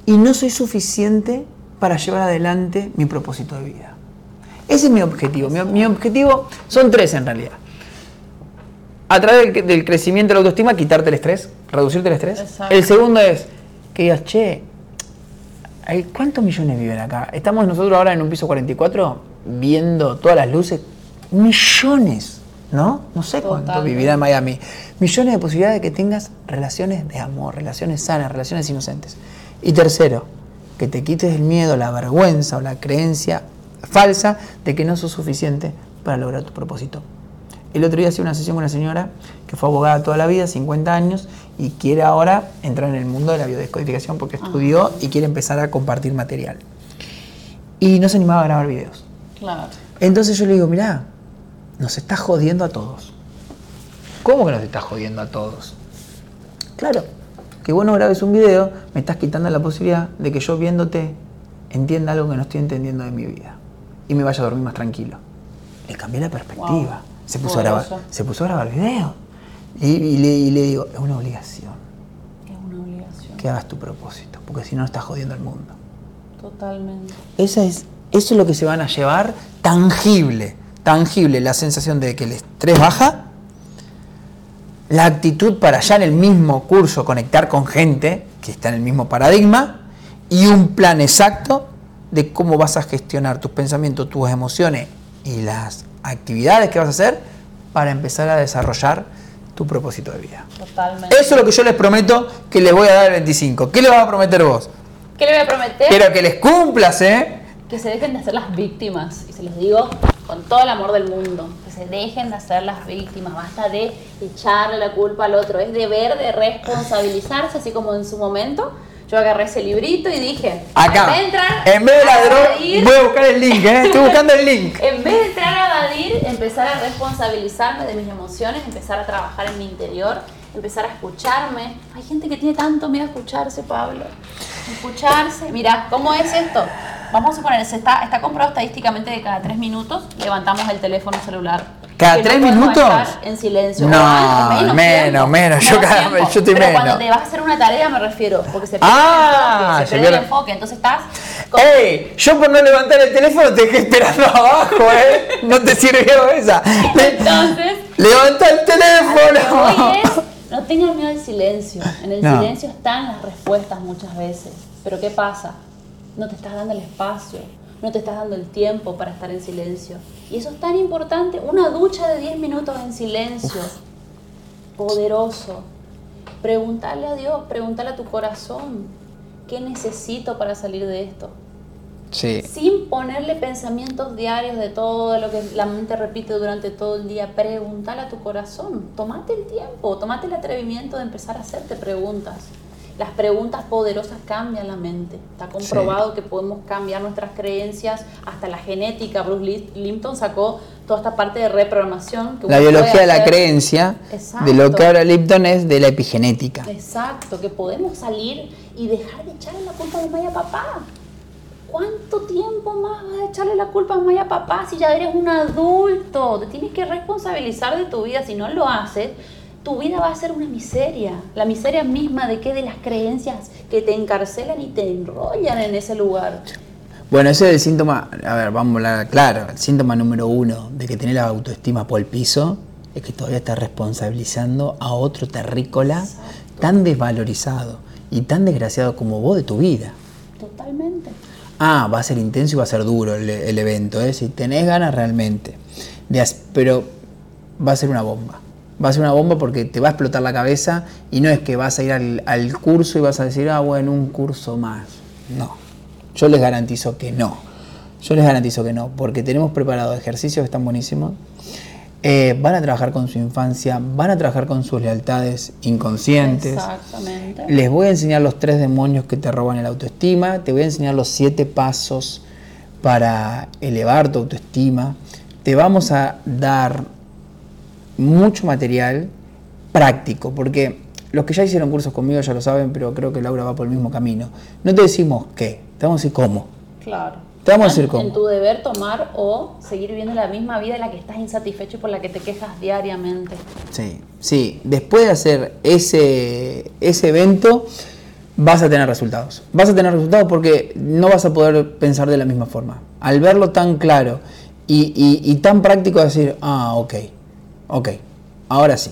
[SPEAKER 1] y no soy suficiente para llevar adelante mi propósito de vida. Ese es mi objetivo. Mi, mi objetivo son tres en realidad. A través del, del, crecimiento de la autoestima, quitarte el estrés, reducirte el estrés.
[SPEAKER 2] Exacto.
[SPEAKER 1] El segundo es que digas, che, ¿hay- ¿cuántos millones viven acá? Estamos nosotros ahora en un piso 44 viendo todas las luces. Millones, ¿no? No sé cuánto vivirá en Miami. Millones de posibilidades de que tengas relaciones de amor, relaciones sanas, relaciones inocentes. Y tercero, que te quites el miedo, la vergüenza o la creencia falsa de que no sos suficiente para lograr tu propósito. El otro día hacía una sesión con una señora que fue abogada toda la vida, 50 años, y quiere ahora entrar en el mundo de la biodescodificación porque estudió y quiere empezar a compartir material. Y no se animaba a grabar videos.
[SPEAKER 2] Claro.
[SPEAKER 1] Entonces yo le digo, mirá, nos está jodiendo a todos. ¿Cómo que nos está jodiendo a todos? Claro, que vos no grabes un video, me estás quitando la posibilidad de que yo viéndote entienda algo que no estoy entendiendo de mi vida. Y me vaya a dormir más tranquilo. Le cambié la perspectiva.
[SPEAKER 2] Wow.
[SPEAKER 1] Se, puso a grabar, se puso a grabar videos. Y, y le, y le digo, es una obligación
[SPEAKER 2] Es una obligación.
[SPEAKER 1] que hagas tu propósito, porque si no estás jodiendo al mundo.
[SPEAKER 2] Totalmente.
[SPEAKER 1] Esa es, eso es lo que se van a llevar tangible, tangible, la sensación de que el estrés baja, la actitud para ya en el mismo curso conectar con gente que está en el mismo paradigma y un plan exacto de cómo vas a gestionar tus pensamientos, tus emociones y las actividades que vas a hacer para empezar a desarrollar tu propósito de vida.
[SPEAKER 2] Totalmente.
[SPEAKER 1] Eso es lo que yo les prometo que les voy a dar el 25. ¿Qué le vas a prometer vos?
[SPEAKER 2] ¿Qué le voy a prometer?
[SPEAKER 1] Pero que les cumplas, ¿eh?
[SPEAKER 2] Que se dejen de hacer las víctimas. Y se los digo con todo el amor del mundo. Que se dejen de hacer las víctimas. Basta de echarle la culpa al otro. Es deber de responsabilizarse, así como en su momento. Yo agarré ese librito y dije,
[SPEAKER 1] Acá,
[SPEAKER 2] en vez de entrar
[SPEAKER 1] en vez de la
[SPEAKER 2] a
[SPEAKER 1] droga,
[SPEAKER 2] evadir-
[SPEAKER 1] voy a buscar el link, ¿eh? Estoy buscando el link.
[SPEAKER 2] en vez de entrar a evadir, empezar a responsabilizarme de mis emociones, empezar a trabajar en mi interior, empezar a escucharme. Hay gente que tiene tanto miedo a escucharse, Pablo. Escucharse. Mira, ¿cómo es esto? Vamos a suponer, se está, está comprobado estadísticamente que cada tres minutos levantamos el teléfono celular.
[SPEAKER 1] ¿Cada
[SPEAKER 2] no
[SPEAKER 1] tres
[SPEAKER 2] podemos
[SPEAKER 1] minutos?
[SPEAKER 2] En silencio.
[SPEAKER 1] No,
[SPEAKER 2] antes,
[SPEAKER 1] menos,
[SPEAKER 2] tiempo.
[SPEAKER 1] menos. Yo cada- yo estoy
[SPEAKER 2] Pero
[SPEAKER 1] menos.
[SPEAKER 2] cuando te vas a hacer una tarea me refiero, porque se pierde
[SPEAKER 1] Ah,
[SPEAKER 2] el enfoque,
[SPEAKER 1] se
[SPEAKER 2] pierde el enfoque. Entonces estás con-
[SPEAKER 1] ¡Ey! Yo por no levantar el teléfono te dejé esperando abajo, ¿eh? No te sirvió esa.
[SPEAKER 2] Entonces,
[SPEAKER 1] ¡Levanta el teléfono!
[SPEAKER 2] es, no tengan miedo al silencio. En el
[SPEAKER 1] No.
[SPEAKER 2] silencio están las respuestas muchas veces. Pero ¿qué pasa? No te estás dando el espacio, no te estás dando el tiempo para estar en silencio. Y eso es tan importante. Una ducha de 10 minutos en silencio. Poderoso. Preguntarle a Dios, preguntarle a tu corazón. ¿Qué necesito para salir de esto?
[SPEAKER 1] Sí.
[SPEAKER 2] sin ponerle pensamientos diarios de todo lo que la mente repite durante todo el día, pregúntale a tu corazón, tomate el tiempo, tomate el atrevimiento de empezar a hacerte preguntas. Las preguntas poderosas cambian la mente. Está comprobado que podemos cambiar nuestras creencias, hasta la genética. Bruce Lim- Limpton sacó toda esta parte de reprogramación. Que
[SPEAKER 1] La biología de la creencia,
[SPEAKER 2] Exacto.
[SPEAKER 1] de lo que habla Lipton es de la epigenética.
[SPEAKER 2] Exacto, que podemos salir y dejar de echarle la culpa a mamá y a papá. ¿Cuánto tiempo más vas a echarle la culpa a mamá y a papá si ya eres un adulto? Te tienes que responsabilizar de tu vida. Si no lo haces, tu vida va a ser una miseria. La miseria misma de qué? De las creencias que te encarcelan y te enrollan en ese lugar.
[SPEAKER 1] Bueno, ese es el síntoma, a ver, vamos a hablar claro, el síntoma número uno de que tenés la autoestima por el piso es que todavía estás responsabilizando a otro terrícola tan desvalorizado y tan desgraciado como vos de tu vida.
[SPEAKER 2] Totalmente.
[SPEAKER 1] Ah, va a ser intenso y va a ser duro el, el evento, ¿eh? si tenés ganas realmente. De pero va a ser una bomba. Va a ser una bomba porque te va a explotar la cabeza y no es que vas a ir al, al curso y vas a decir, ah, bueno, un curso más. No. Yo les garantizo que no. Yo les garantizo que no, porque tenemos preparados ejercicios que están buenísimos. eh, van a trabajar con su infancia, van a trabajar con sus lealtades inconscientes.
[SPEAKER 2] Exactamente.
[SPEAKER 1] Les voy a enseñar los tres demonios que te roban el autoestima, te voy a enseñar los siete pasos para elevar tu autoestima. Te vamos a dar mucho material práctico, porque los que ya hicieron cursos conmigo ya lo saben, pero creo que Laura va por el mismo camino. No te decimos qué, te vamos a decir cómo.
[SPEAKER 2] Claro.
[SPEAKER 1] Te vamos a decir cómo.
[SPEAKER 2] En tu deber tomar o seguir viviendo la misma vida en la que estás insatisfecho y por la que te quejas diariamente.
[SPEAKER 1] Sí, sí. Después de hacer ese, ese evento, vas a tener resultados. Vas a tener resultados porque no vas a poder pensar de la misma forma. Al verlo tan claro y, y tan práctico, decir, ah, ok, ok, ahora sí,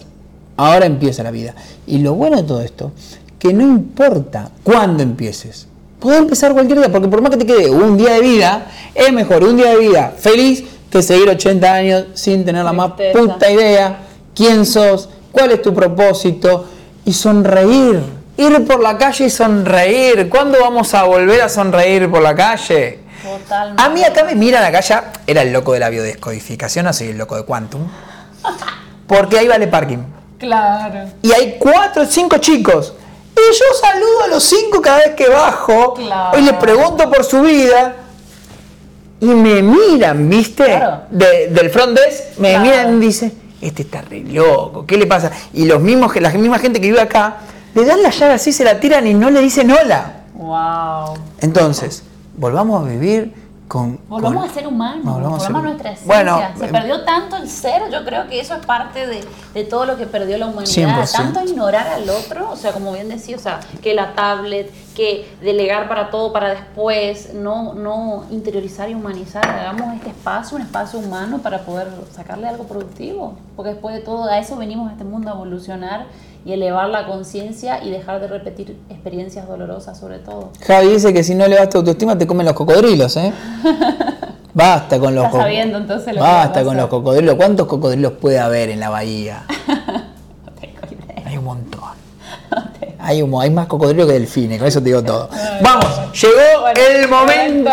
[SPEAKER 1] ahora empieza la vida. Y lo bueno de todo esto, que no importa cuándo empieces, Puedes empezar cualquier día, porque por más que te quede un día de vida, es mejor un día de vida feliz que seguir 80 años sin tener la más puta idea quién sos, cuál es tu propósito y sonreír. Ir por la calle y sonreír. ¿Cuándo vamos a volver a sonreír por la calle? Totalmente. A mí acá me mira la calle, era el loco de la biodescodificación, soy el loco de Quantum. Porque ahí vale parking.
[SPEAKER 2] Claro.
[SPEAKER 1] Y hay cuatro o cinco chicos y yo saludo a los cinco cada vez que bajo y les pregunto por su vida. Y me miran, ¿viste? del front desk, me miran y dicen, este está re loco, ¿qué le pasa? Y los mismos, la misma gente que vive acá, le dan la llave así, se la tiran y no le dicen hola.
[SPEAKER 2] Wow.
[SPEAKER 1] Entonces, volvamos a vivir
[SPEAKER 2] volvamos a ser humanos, volvamos, a, nuestra esencia. se eh, perdió tanto el ser, yo creo que eso es parte de, todo lo que perdió la humanidad. Tanto ignorar al otro, o sea, como bien decía, o sea, que la tablet, que delegar para todo para después, no, no interiorizar y humanizar. Hagamos este espacio, un espacio humano para poder sacarle algo productivo. Porque después de todo, a eso venimos a este mundo a evolucionar y elevar la conciencia y dejar de repetir experiencias dolorosas sobre todo.
[SPEAKER 1] Javi dice que si no elevaste tu autoestima te comen los cocodrilos, ¿eh? Basta con los
[SPEAKER 2] cocodrilos. entonces
[SPEAKER 1] Basta con los cocodrilos. ¿Cuántos cocodrilos puede haber en la bahía?
[SPEAKER 2] no tengo idea.
[SPEAKER 1] Hay un montón. hay, un, hay más cocodrilos que delfines, con eso te digo todo. Vamos, llegó el momento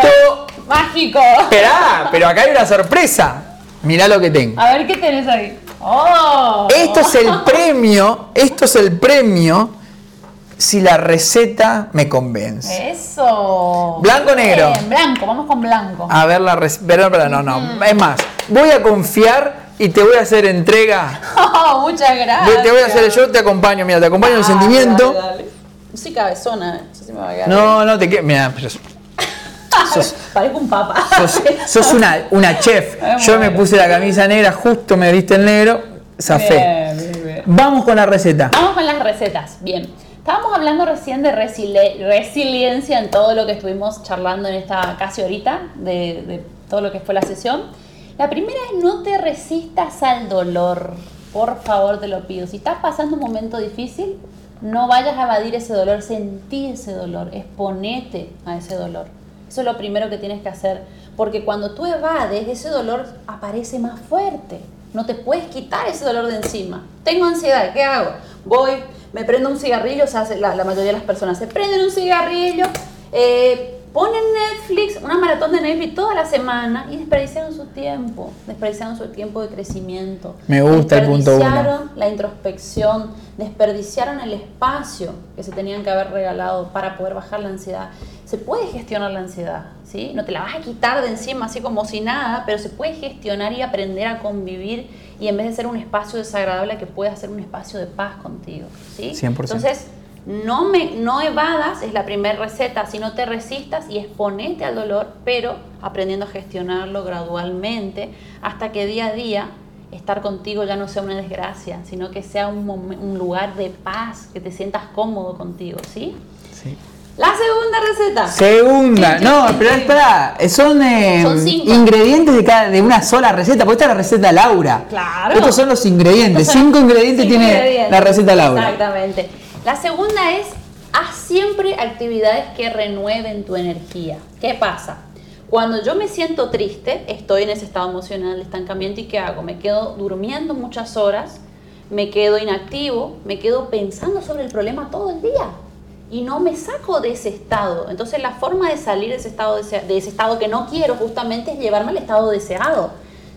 [SPEAKER 2] mágico.
[SPEAKER 1] Esperá, pero acá hay una sorpresa. Mirá lo que tengo.
[SPEAKER 2] A ver qué tenés ahí. Oh.
[SPEAKER 1] Esto es el premio, esto es el premio si la receta me convence.
[SPEAKER 2] Eso.
[SPEAKER 1] Blanco o negro.
[SPEAKER 2] blanco, vamos con blanco.
[SPEAKER 1] A ver la receta. Pero, no, no. Mm. Es más, voy a confiar y te voy a hacer entrega.
[SPEAKER 2] Oh, muchas gracias.
[SPEAKER 1] Te voy a hacer, yo te acompaño, mira, te acompaño en el sentimiento. Dale, dale.
[SPEAKER 2] Sí, cabezona, eso sí me va a quedar.
[SPEAKER 1] No, no te quedes. Mira, pero
[SPEAKER 2] Parezco un papa.
[SPEAKER 1] Sos, una, una chef. Yo me puse la camisa negra, justo me diste el negro, zafé. Vamos con la receta.
[SPEAKER 2] Vamos con las recetas. Bien. Estábamos hablando recién de resiliencia en todo lo que estuvimos charlando en esta casi horita de, de todo lo que fue la sesión. La primera es no te resistas al dolor. Por favor, te lo pido. Si estás pasando un momento difícil, no vayas a evadir ese dolor, sentí ese dolor, exponete a ese dolor. Eso es lo primero que tienes que hacer, porque cuando tú evades, ese dolor aparece más fuerte. No te puedes quitar ese dolor de encima. Tengo ansiedad, ¿qué hago? Voy, me prendo un cigarrillo, o sea, la, mayoría de las personas se prenden un cigarrillo, eh, ponen Netflix, una maratón de Netflix toda la semana y desperdiciaron su tiempo, desperdiciaron su tiempo de crecimiento.
[SPEAKER 1] Me gusta el punto uno.
[SPEAKER 2] Desperdiciaron la introspección, desperdiciaron el espacio que se tenían que haber regalado para poder bajar la ansiedad. Se puede gestionar la ansiedad, ¿sí? No te la vas a quitar de encima así como si nada, pero se puede gestionar y aprender a convivir y en vez de ser un espacio desagradable que pueda ser un espacio de paz contigo, ¿sí?
[SPEAKER 1] 100%.
[SPEAKER 2] Entonces, no, me, no evadas, es la primera receta, si no te resistas y exponete al dolor, pero aprendiendo a gestionarlo gradualmente hasta que día a día estar contigo ya no sea una desgracia, sino que sea un, un lugar de paz, que te sientas cómodo contigo, ¿sí?
[SPEAKER 1] Sí.
[SPEAKER 2] La segunda receta.
[SPEAKER 1] Segunda, no, pero espera, son, eh, ingredientes de, cada, de una sola receta, porque esta es la receta Laura.
[SPEAKER 2] Claro.
[SPEAKER 1] Estos son los ingredientes, cinco ingredientes tiene la receta Laura.
[SPEAKER 2] Exactamente. La segunda es, haz siempre actividades que renueven tu energía. ¿Qué pasa? Cuando yo me siento triste, estoy en ese estado emocional de estancamiento y ¿qué hago? Me quedo durmiendo muchas horas, me quedo inactivo, me quedo pensando sobre el problema todo el día y no me saco de ese estado. Entonces la forma de salir de ese estado, de ese, estado que no quiero justamente es llevarme al estado deseado.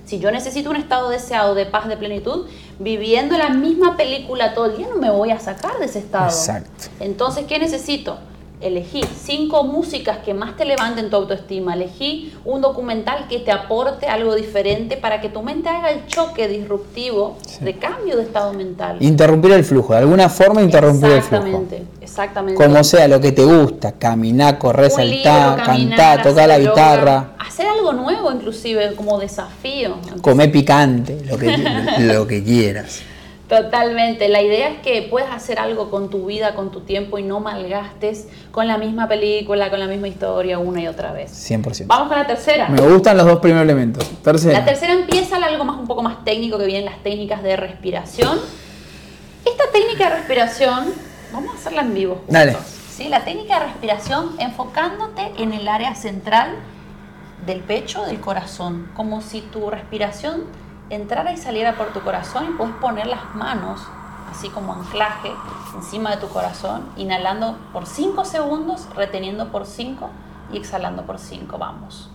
[SPEAKER 2] Si yo necesito un estado deseado de paz, de plenitud, viviendo la misma película todo el día, no me voy a sacar de ese estado.
[SPEAKER 1] Exacto.
[SPEAKER 2] Entonces, ¿qué necesito? Elegí cinco músicas que más te levanten tu autoestima. Elegí un documental que te aporte algo diferente para que tu mente haga el choque disruptivo de cambio de estado mental.
[SPEAKER 1] Interrumpir el flujo, de alguna forma interrumpir el flujo.
[SPEAKER 2] Exactamente, exactamente.
[SPEAKER 1] Como sea, lo que te gusta, caminar, correr, saltar, cantar, tocar la guitarra.
[SPEAKER 2] Hacer algo nuevo inclusive, como desafío.
[SPEAKER 1] Comer picante, lo que, lo que quieras.
[SPEAKER 2] Totalmente. La idea es que puedas hacer algo con tu vida, con tu tiempo y no malgastes con la misma película, con la misma historia una y otra vez.
[SPEAKER 1] 100%.
[SPEAKER 2] Vamos con la tercera.
[SPEAKER 1] Me gustan los dos primeros elementos.
[SPEAKER 2] Tercera. La tercera empieza algo más un poco más técnico que vienen las técnicas de respiración. Esta técnica de respiración, vamos a hacerla en vivo.
[SPEAKER 1] Dale.
[SPEAKER 2] ¿sí? La técnica de respiración enfocándote en el área central del pecho, del corazón, como si tu respiración entrara y saliera por tu corazón y puedes poner las manos, así como anclaje, encima de tu corazón, inhalando por 5 segundos, reteniendo por 5 y exhalando por 5. Vamos.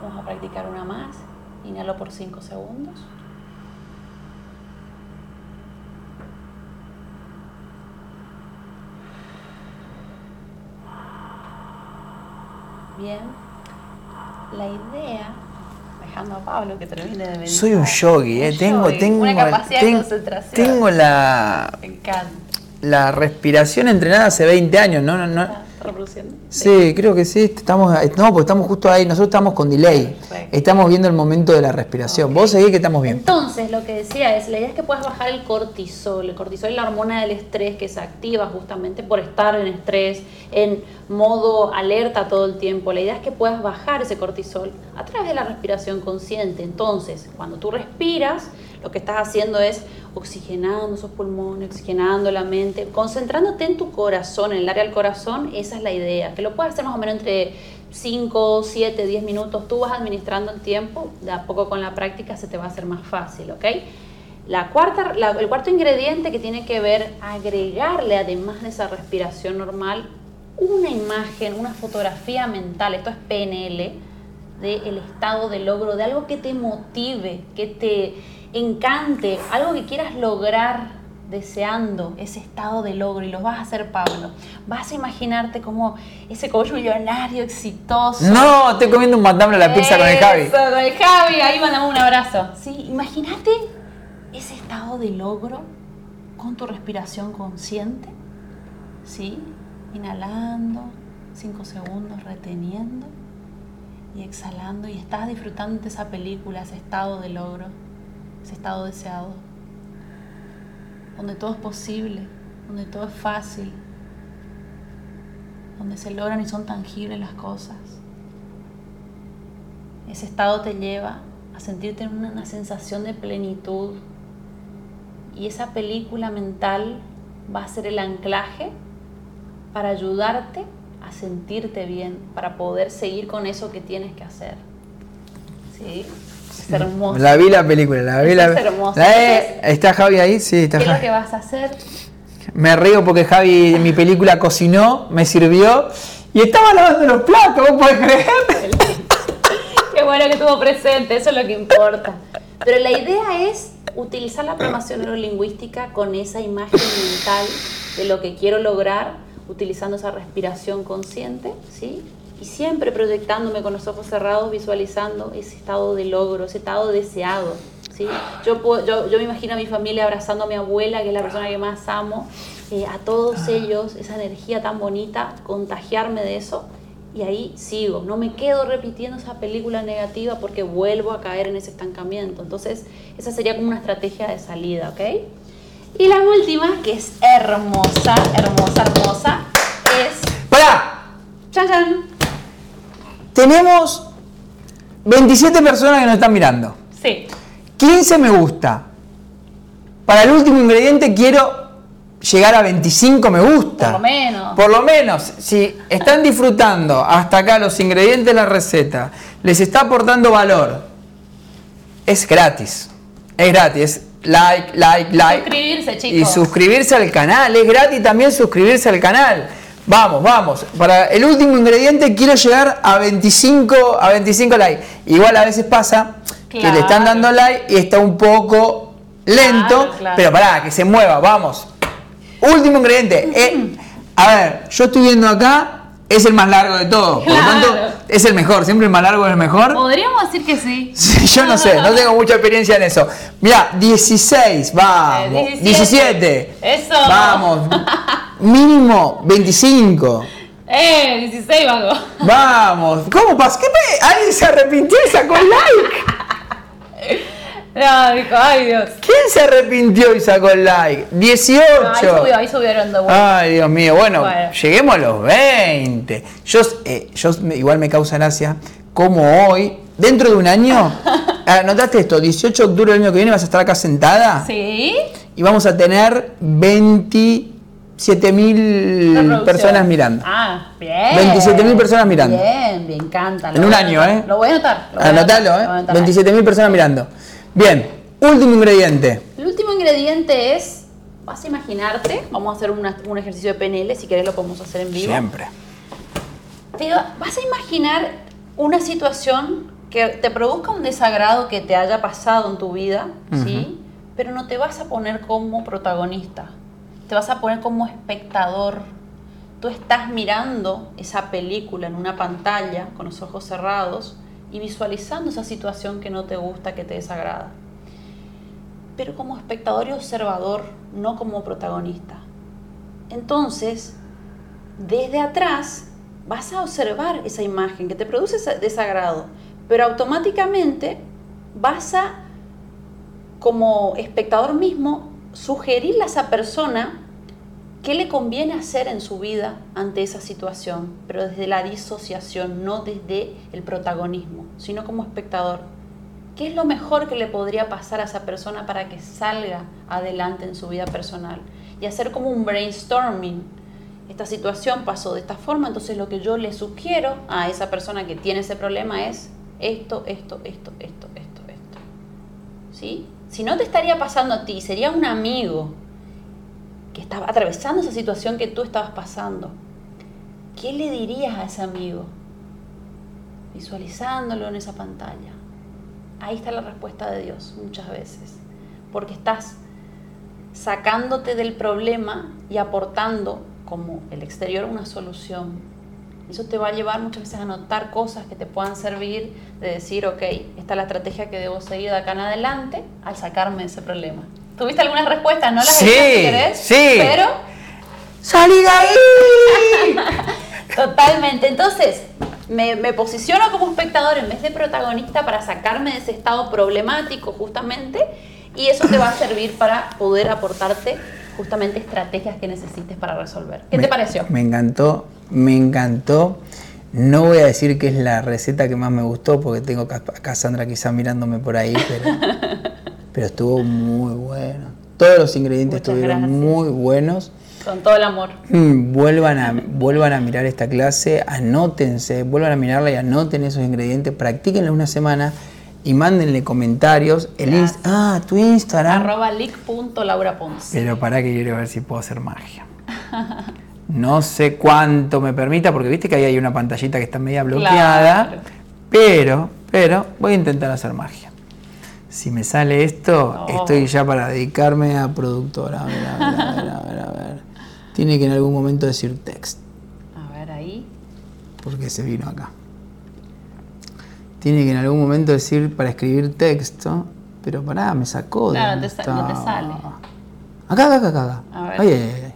[SPEAKER 2] Vamos a practicar una más. Inhalo por 5 segundos. Bien. La idea, dejando a Pablo que termine de venir.
[SPEAKER 1] Soy un yogi, eh. tengo, tengo,
[SPEAKER 2] una capacidad de concentración.
[SPEAKER 1] Tengo la, la respiración entrenada hace 20 años, no, no, no
[SPEAKER 2] reproduciendo?
[SPEAKER 1] Sí, creo que sí. Estamos, no, porque estamos justo ahí. Nosotros estamos con delay. Estamos viendo el momento de la respiración. Vos seguís que estamos bien.
[SPEAKER 2] Entonces, lo que decía es, la idea es que puedas bajar el cortisol. El cortisol es la hormona del estrés que se activa justamente por estar en estrés, en modo alerta todo el tiempo. La idea es que puedas bajar ese cortisol a través de la respiración consciente. Entonces, cuando tú respiras, lo que estás haciendo es oxigenando esos pulmones, oxigenando la mente, concentrándote en tu corazón, en el área del corazón, esa es la idea, que lo puedes hacer más o menos entre 5, 7, 10 minutos, tú vas administrando el tiempo, de a poco con la práctica se te va a hacer más fácil, ¿ok? La cuarta, el cuarto ingrediente que tiene que ver, agregarle además de esa respiración normal, una imagen, una fotografía mental, esto es PNL, del estado de logro, de algo que te motive, que te encante, algo que quieras lograr deseando ese estado de logro y lo vas a hacer, Pablo. Vas a imaginarte como ese coach millonario exitoso.
[SPEAKER 1] No, estoy comiendo un mandame a la pizza con el Javi.
[SPEAKER 2] con el Javi, ahí mandamos un abrazo. Sí, imagínate ese estado de logro con tu respiración consciente. ¿Sí? Inhalando, 5 segundos, reteniendo y exhalando y estás disfrutando de esa película, ese estado de logro ese estado deseado, donde todo es posible, donde todo es fácil, donde se logran y son tangibles las cosas. Ese estado te lleva a sentirte en una, una sensación de plenitud y esa película mental va a ser el anclaje para ayudarte a sentirte bien, para poder seguir con eso que tienes que hacer. ¿Sí?
[SPEAKER 1] hermosa. La vi la película, la vi la
[SPEAKER 2] Es hermosa.
[SPEAKER 1] ¿Está Javi ahí? Sí, está
[SPEAKER 2] ¿Qué es lo que vas a hacer?
[SPEAKER 1] Me río porque Javi en mi película cocinó, me sirvió y estaba lavando los platos, ¿vos podés creer?
[SPEAKER 2] Qué bueno que estuvo presente, eso es lo que importa. Pero la idea es utilizar la programación neurolingüística con esa imagen mental de lo que quiero lograr, utilizando esa respiración consciente, ¿sí? y siempre proyectándome con los ojos cerrados, visualizando ese estado de logro, ese estado deseado. ¿sí? Yo, yo, yo me imagino a mi familia abrazando a mi abuela, que es la persona que más amo, eh, a todos ellos, esa energía tan bonita, contagiarme de eso. Y ahí sigo, no me quedo repitiendo esa película negativa porque vuelvo a caer en ese estancamiento. Entonces, esa sería como una estrategia de salida, ¿ok? Y la última, que es hermosa, hermosa, hermosa, es...
[SPEAKER 1] ¡Para!
[SPEAKER 2] ¡Chan,
[SPEAKER 1] tenemos 27 personas que nos están mirando.
[SPEAKER 2] Sí.
[SPEAKER 1] 15 me gusta. Para el último ingrediente quiero llegar a 25 me gusta.
[SPEAKER 2] Por lo menos.
[SPEAKER 1] Por lo menos, si están disfrutando hasta acá los ingredientes de la receta, les está aportando valor, es gratis. Es gratis. Like, like, like.
[SPEAKER 2] Suscribirse, chicos.
[SPEAKER 1] Y suscribirse al canal. Es gratis también suscribirse al canal. Vamos, vamos. Para el último ingrediente quiero llegar a 25, a 25 likes. Igual a veces pasa que le están dando like y está un poco lento, pero pará, que se mueva, vamos. Último ingrediente. Eh, a ver, yo estoy viendo acá es el más largo de todos. Por lo tanto, es el mejor. Siempre el más largo es el mejor.
[SPEAKER 2] Podríamos decir que sí.
[SPEAKER 1] yo no sé, no tengo mucha experiencia en eso. Mira, 16, vamos. 17.
[SPEAKER 2] Eso.
[SPEAKER 1] Vamos. Mínimo 25.
[SPEAKER 2] Eh, 16 vago.
[SPEAKER 1] Vamos. ¿Cómo pasó? ¿Qué ¿Alguien se arrepintió y sacó el like?
[SPEAKER 2] No, dijo, ay Dios.
[SPEAKER 1] ¿Quién se arrepintió y sacó el like? 18. ahí,
[SPEAKER 2] subió, ahí subieron de
[SPEAKER 1] vuelta. Ay, Dios mío. Bueno, lleguemos a los 20. Yo, eh, yo igual me causa gracia como hoy, dentro de un año, anotaste esto, 18 de octubre del año que viene vas a estar acá sentada.
[SPEAKER 2] Sí.
[SPEAKER 1] Y vamos a tener 27 mil personas mirando.
[SPEAKER 2] Ah, bien.
[SPEAKER 1] 27 mil personas mirando.
[SPEAKER 2] Bien, me encanta.
[SPEAKER 1] En un año, ¿eh?
[SPEAKER 2] Lo voy a anotar.
[SPEAKER 1] Anotalo, ¿eh? 27 mil personas mirando. Bien, último ingrediente.
[SPEAKER 2] El último ingrediente es, vas a imaginarte, vamos a hacer un ejercicio de PNL, si querés lo podemos hacer en vivo.
[SPEAKER 1] Siempre.
[SPEAKER 2] Te vas a imaginar una situación que te produzca un desagrado que te haya pasado en tu vida, ¿sí? Pero no te vas a poner como protagonista, te vas a poner como espectador. Tú estás mirando esa película en una pantalla con los ojos cerrados y visualizando esa situación que no te gusta, que te desagrada. Pero como espectador y observador, no como protagonista. Entonces, desde atrás vas a observar esa imagen que te produce desagrado, pero automáticamente vas a, como espectador mismo, sugerirle a esa persona ¿Qué le conviene hacer en su vida ante esa situación? Pero desde la disociación, no desde el protagonismo, sino como espectador. ¿Qué es lo mejor que le podría pasar a esa persona para que salga adelante en su vida personal? Y hacer como un brainstorming. Esta situación pasó de esta forma, entonces lo que yo le sugiero a esa persona que tiene ese problema es esto, esto, esto, esto, esto, esto. ¿Sí? Si no te estaría pasando a ti, sería un amigo estaba atravesando esa situación que tú estabas pasando, ¿qué le dirías a ese amigo? Visualizándolo en esa pantalla. Ahí está la respuesta de Dios muchas veces, porque estás sacándote del problema y aportando como el exterior una solución. Eso te va a llevar muchas veces a notar cosas que te puedan servir de decir, ok, esta es la estrategia que debo seguir de acá en adelante al sacarme de ese problema. ¿Tuviste algunas respuestas? No las
[SPEAKER 1] sí,
[SPEAKER 2] querés,
[SPEAKER 1] sí.
[SPEAKER 2] Pero.
[SPEAKER 1] ¡Salí de ahí!
[SPEAKER 2] Totalmente. Entonces, me, posiciono como espectador en vez de protagonista para sacarme de ese estado problemático, justamente. Y eso te va a servir para poder aportarte justamente estrategias que necesites para resolver. ¿Qué te pareció?
[SPEAKER 1] Me encantó, me encantó. No voy a decir que es la receta que más me gustó porque tengo a Cassandra quizá mirándome por ahí, pero pero estuvo muy bueno. Todos los ingredientes estuvieron muy buenos.
[SPEAKER 2] Con todo el amor.
[SPEAKER 1] Mm, vuelvan a, vuelvan a mirar esta clase, anótense, vuelvan a mirarla y anoten esos ingredientes, practíquenla una semana y mándenle comentarios. El ah, tu Instagram.
[SPEAKER 2] Arroba leak.lauraponce.
[SPEAKER 1] Pero para que quiero ver si puedo hacer magia. No sé cuánto me permita, porque viste que ahí hay una pantallita que está media bloqueada. Pero, pero voy a intentar hacer magia si me sale esto, estoy ya para dedicarme a productora. A ver, a ver, a ver, a ver, a ver. Tiene que en algún momento decir text.
[SPEAKER 2] A ver ahí.
[SPEAKER 1] Porque se vino acá. Tiene que en algún momento decir para escribir texto, pero pará, me sacó.
[SPEAKER 2] Claro, no te, sale.
[SPEAKER 1] Acá, acá, acá, acá.
[SPEAKER 2] A ver. Ay, ay, ay.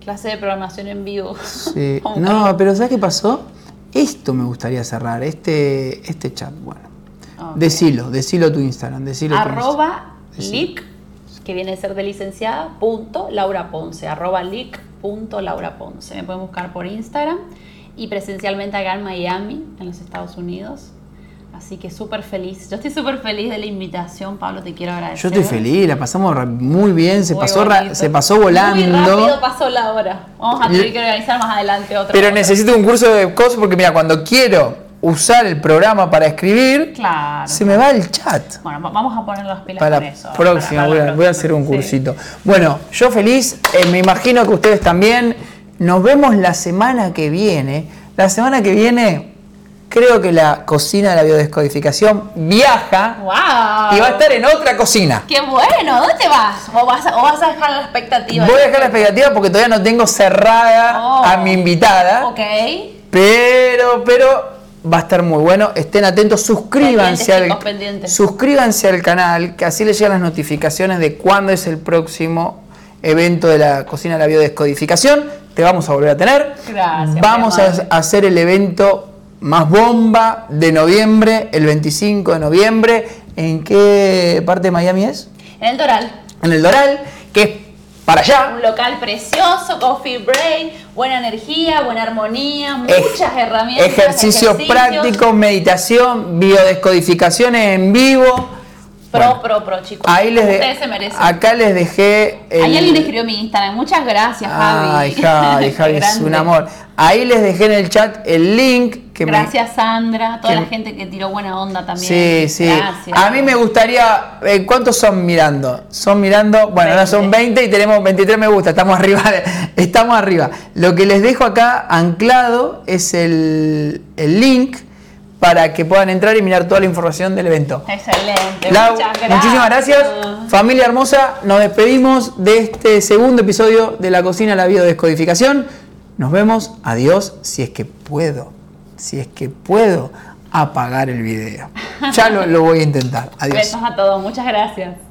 [SPEAKER 2] Clase de programación en vivo.
[SPEAKER 1] Sí. no, pero ¿sabes qué pasó? Esto me gustaría cerrar, este, este chat. Bueno. Decilo, decilo tu Instagram. Decilo
[SPEAKER 2] arroba lic, que viene a ser de licenciada, punto Laura Ponce. Arroba lic, punto Laura Ponce. Me pueden buscar por Instagram y presencialmente acá en Miami, en los Estados Unidos. Así que súper feliz. Yo estoy súper feliz de la invitación, Pablo, te quiero agradecer.
[SPEAKER 1] Yo estoy feliz, la pasamos muy bien, se, pasó, se pasó volando. Muy
[SPEAKER 2] rápido pasó la hora. Vamos a tener que organizar más adelante otro.
[SPEAKER 1] Pero necesito un curso de cosas porque, mira, cuando quiero usar el programa para escribir,
[SPEAKER 2] claro.
[SPEAKER 1] se me va el chat.
[SPEAKER 2] Bueno, vamos a poner las pilas
[SPEAKER 1] para
[SPEAKER 2] con eso.
[SPEAKER 1] Próxima, voy, a, voy, a, hacer un cursito. Bueno, yo feliz, eh, me imagino que ustedes también. Nos vemos la semana que viene. La semana que viene creo que la cocina de la biodescodificación viaja
[SPEAKER 2] wow.
[SPEAKER 1] y va a estar en otra cocina.
[SPEAKER 2] ¡Qué bueno! ¿Dónde vas? ¿O vas a, o vas a dejar la expectativa?
[SPEAKER 1] Voy a dejar la expectativa porque todavía no tengo cerrada
[SPEAKER 2] Oh.
[SPEAKER 1] a mi invitada.
[SPEAKER 2] Ok.
[SPEAKER 1] Pero, pero va a estar muy bueno. Estén atentos, suscríbanse
[SPEAKER 2] Pendientes,
[SPEAKER 1] al, suscríbanse al canal, que así les llegan las notificaciones de cuándo es el próximo evento de la cocina de la biodescodificación. Te vamos a volver a tener.
[SPEAKER 2] Gracias,
[SPEAKER 1] Vamos a hacer el evento más bomba de noviembre, el 25 de noviembre. ¿En qué parte de Miami es?
[SPEAKER 2] En el Doral.
[SPEAKER 1] En el Doral, que es para allá.
[SPEAKER 2] Un local precioso, coffee break, buena energía, buena armonía, muchas herramientas.
[SPEAKER 1] Ejercicios
[SPEAKER 2] ejercicios.
[SPEAKER 1] prácticos, meditación, biodescodificaciones en vivo.
[SPEAKER 2] Pro,
[SPEAKER 1] Bueno,
[SPEAKER 2] pro, pro, chicos.
[SPEAKER 1] ahí les de-
[SPEAKER 2] Ustedes se merecen.
[SPEAKER 1] acá les dejé el-
[SPEAKER 2] Ahí alguien escribió mi Instagram. Muchas gracias, Javi.
[SPEAKER 1] Ay, Javi, Javi es un amor. Ahí les dejé en el chat el link que me-
[SPEAKER 2] Gracias, Sandra. Toda
[SPEAKER 1] que-
[SPEAKER 2] la gente que tiró buena onda también.
[SPEAKER 1] Sí, sí.
[SPEAKER 2] Gracias.
[SPEAKER 1] A mí me gustaría. eh, ¿Cuántos son mirando? Son mirando. Bueno, ahora son 20 y tenemos 23 me gusta. Estamos arriba. estamos arriba. Lo que les dejo acá anclado es el, el link para que puedan entrar y mirar toda la información del evento.
[SPEAKER 2] Excelente. Muchas gracias.
[SPEAKER 1] muchísimas gracias. Familia hermosa, nos despedimos de este segundo episodio de La Cocina la Biodescodificación. Nos vemos. Adiós, si es que puedo. Si es que puedo apagar el video. Ya lo, lo voy a intentar. Adiós.
[SPEAKER 2] Besos a todos. Muchas gracias.